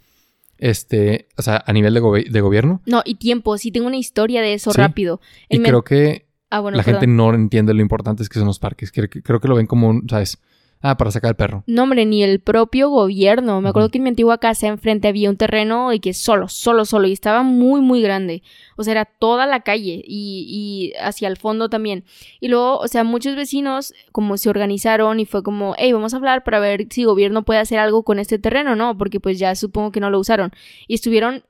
Este, o sea, a nivel de, gobe- de gobierno. No, y tiempo, sí tengo una historia de eso Sí. rápido. Y El creo que Ah, bueno, la perdón. gente no entiende lo importantes que son los parques. Creo, que- creo que lo ven como un, ¿sabes? Ah, para sacar al perro. No, hombre, ni el propio gobierno. Me acuerdo que en mi antigua casa enfrente había un terreno y que solo, solo, solo. Y estaba muy, muy grande. O sea, era toda la calle y, y hacia el fondo también. Y luego, o sea, muchos vecinos como se organizaron y fue como, hey, vamos a hablar para ver si el gobierno puede hacer algo con este terreno, ¿no? Porque pues ya supongo que no lo usaron. Y estuvieron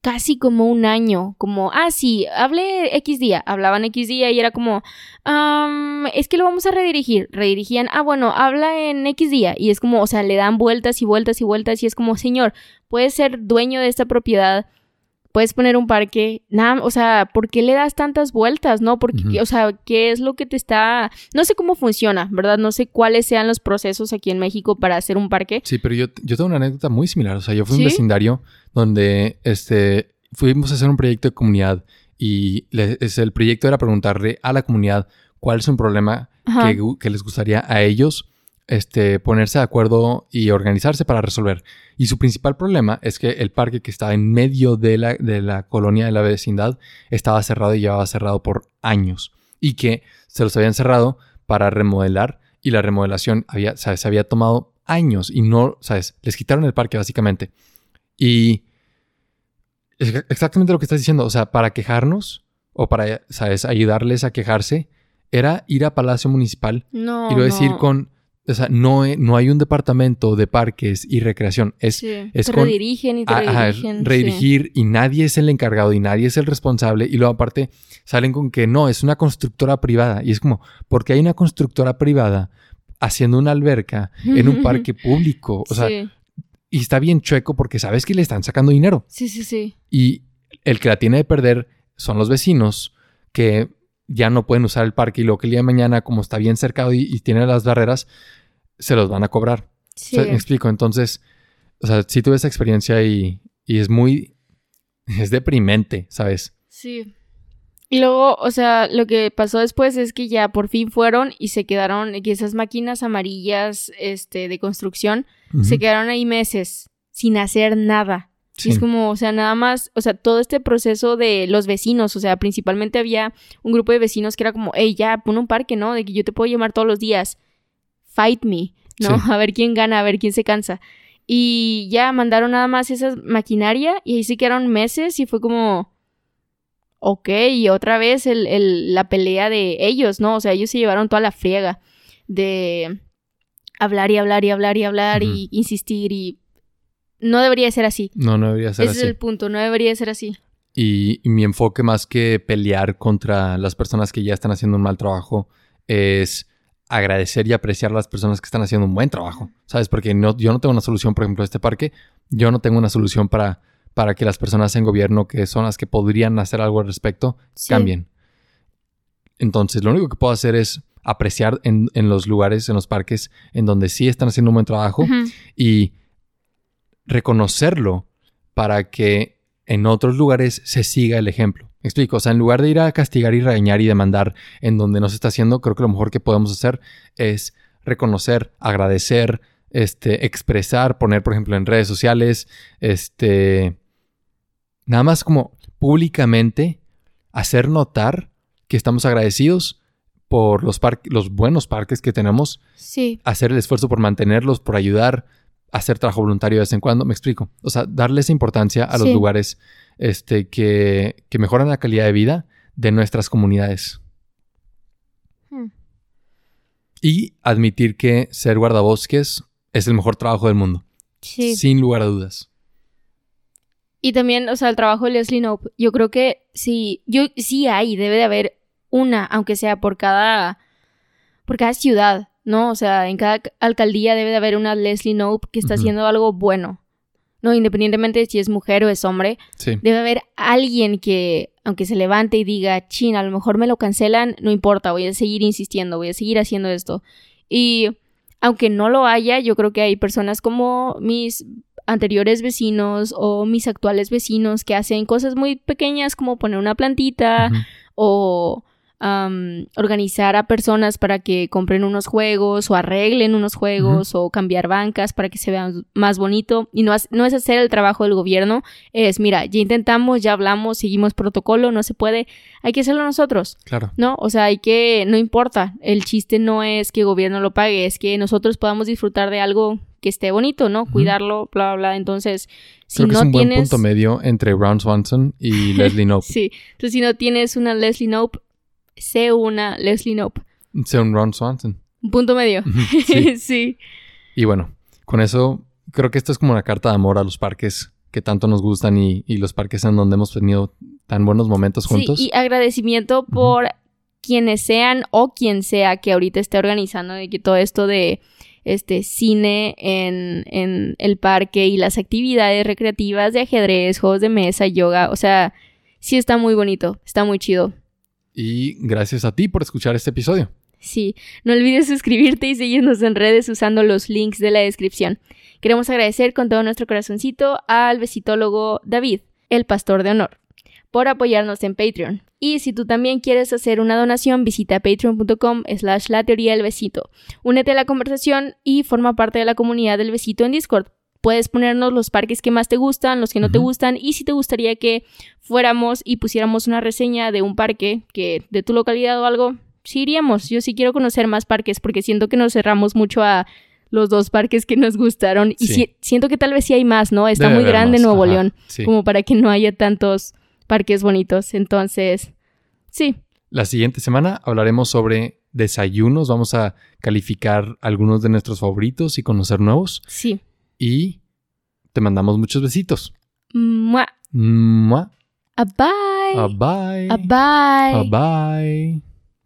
casi como un año, como, ah, sí, hablé X día, hablaban X día y era como, "Am, es que lo vamos a redirigir, redirigían, ah, bueno, habla en X día y es como, o sea, le dan vueltas y vueltas y vueltas y es como, señor, puedes ser dueño de esta propiedad, puedes poner un parque, nada, o sea, ¿por qué le das tantas vueltas, no? Porque, o sea, ¿qué es lo que te está, no sé cómo funciona, ¿verdad? No sé cuáles sean los procesos aquí en México para hacer un parque. Sí, pero yo, yo tengo una anécdota muy similar. O sea, yo fui a ¿Sí? un vecindario donde este, fuimos a hacer un proyecto de comunidad y le- es- el proyecto era preguntarle a la comunidad cuál es un problema que les gustaría a ellos este, ponerse de acuerdo y organizarse para resolver. Y su principal problema es que el parque que estaba en medio de la, de la colonia de la vecindad estaba cerrado y llevaba cerrado por años. Y que se los habían cerrado para remodelar y la remodelación había, ¿sabes? se había tomado años y no, ¿sabes? Les quitaron el parque básicamente. Y es exactamente lo que estás diciendo. O sea, para quejarnos o para, ¿sabes? Ayudarles a quejarse era ir a Palacio Municipal No. y lo decir no. con, o sea, no, no hay un departamento de parques y recreación. Es, Sí, es te con- redirigen y te a- ajá, redirigen. sí. redirigir y nadie es el encargado y nadie es el responsable. Y luego aparte salen con que no, es una constructora privada. Y es como, porque hay una constructora privada haciendo una alberca en un parque público. O sea, sí. y está bien chueco porque sabes que le están sacando dinero. sí, sí, sí. Y el que la tiene de perder son los vecinos que ya no pueden usar el parque y luego que el día de mañana, como está bien cercado y, y tiene las barreras, se los van a cobrar. Sí. O sea, me explico. Entonces, o sea, sí tuve esa experiencia y, y es muy, es deprimente, ¿sabes? Sí. Y luego, o sea, lo que pasó después es que ya por fin fueron y se quedaron, que esas máquinas amarillas, este, de construcción, se quedaron ahí meses sin hacer nada. Y es como, o sea, nada más, o sea, todo este proceso de los vecinos, o sea, principalmente había un grupo de vecinos que era como, hey, ya, pon un parque, ¿no? De que yo te puedo llamar todos los días. Fight me, ¿no? Sí. A ver quién gana, a ver quién se cansa. Y ya mandaron nada más esa maquinaria y ahí se quedaron meses y fue como, ok, y otra vez el, el- la pelea de ellos, ¿no? O sea, ellos se llevaron toda la friega de hablar y hablar y hablar y hablar y insistir y no debería ser así. No, no debería ser Ese así. es el punto, no debería ser así. Y, y mi enfoque más que pelear contra las personas que ya están haciendo un mal trabajo es agradecer y apreciar a las personas que están haciendo un buen trabajo, ¿sabes? Porque no, yo no tengo una solución, por ejemplo, a este parque. Yo no tengo una solución para, para que las personas en gobierno, que son las que podrían hacer algo al respecto, Sí. cambien. Entonces, lo único que puedo hacer es apreciar en, en los lugares, en los parques, en donde sí están haciendo un buen trabajo y reconocerlo para que en otros lugares se siga el ejemplo. ¿Me explico? O sea, en lugar de ir a castigar y regañar y demandar en donde no se está haciendo, creo que lo mejor que podemos hacer es reconocer, agradecer, este, expresar, poner, por ejemplo, en redes sociales, este, nada más como públicamente hacer notar que estamos agradecidos por los, par- los buenos parques que tenemos Sí, hacer el esfuerzo por mantenerlos, por ayudar, hacer trabajo voluntario de vez en cuando, me explico. O sea, darle esa importancia a los Sí. lugares este, que, que mejoran la calidad de vida de nuestras comunidades. Hmm. Y admitir que ser guardabosques es el mejor trabajo del mundo, sí. sin lugar a dudas. Y también, o sea, el trabajo de Leslie Knope. Yo creo que sí, yo sí hay, debe de haber una, aunque sea por cada, por cada ciudad, ¿no? O sea, en cada alcaldía debe de haber una Leslie Knope que está haciendo algo bueno. No, independientemente de si es mujer o es hombre, Sí, debe haber alguien que, aunque se levante y diga, chin, a lo mejor me lo cancelan, no importa, voy a seguir insistiendo, voy a seguir haciendo esto. Y aunque no lo haya, yo creo que hay personas como mis anteriores vecinos o mis actuales vecinos que hacen cosas muy pequeñas como poner una plantita o am, organizar a personas para que compren unos juegos o arreglen unos juegos o cambiar bancas para que se vean más bonito. Y no, es- no es hacer el trabajo del gobierno, es, mira, ya intentamos, ya hablamos, seguimos protocolo, no se puede, hay que hacerlo nosotros, claro. ¿no? O sea, hay que, no importa, el chiste no es que el gobierno lo pague, es que nosotros podamos disfrutar de algo que esté bonito, ¿no? Cuidarlo, bla, bla, bla. Entonces, si Creo que no es un buen punto medio entre Ron Swanson y Leslie Knope. Sí, entonces si no tienes una Leslie Nope, sé una Leslie Nope. Sea un Ron Swanson. Un punto medio. Sí. sí. Y bueno, con eso creo que esto es como una carta de amor a los parques que tanto nos gustan y, y los parques en donde hemos tenido tan buenos momentos juntos. Sí, y agradecimiento por quienes sean o quien sea que ahorita esté organizando de que todo esto de este cine en, en el parque y las actividades recreativas de ajedrez, juegos de mesa, yoga, o sea, sí está muy bonito, está muy chido. Y gracias a ti por escuchar este episodio. Sí, no olvides suscribirte y seguirnos en redes usando los links de la descripción. Queremos agradecer con todo nuestro corazoncito al besitólogo David, el pastor de honor, por apoyarnos en Patreon. Y si tú también quieres hacer una donación, visita patreon.com slash la teoría del besito. Únete a la conversación y forma parte de la comunidad del besito en Discord. Puedes ponernos los parques que más te gustan, los que no te gustan y si te gustaría que fuéramos y pusiéramos una reseña de un parque que de tu localidad o algo, sí iríamos. Yo sí quiero conocer más parques porque siento que nos cerramos mucho a los dos parques que nos gustaron y Sí. si- siento que tal vez sí hay más, ¿no? Está Debe muy grande más. Nuevo Ajá, León sí. como para que no haya tantos parques bonitos. Entonces, sí, La siguiente semana hablaremos sobre desayunos. Vamos a calificar algunos de nuestros favoritos y conocer nuevos. Sí. Y te mandamos muchos besitos. Mua. Mua. A bye. A bye. A bye. A bye.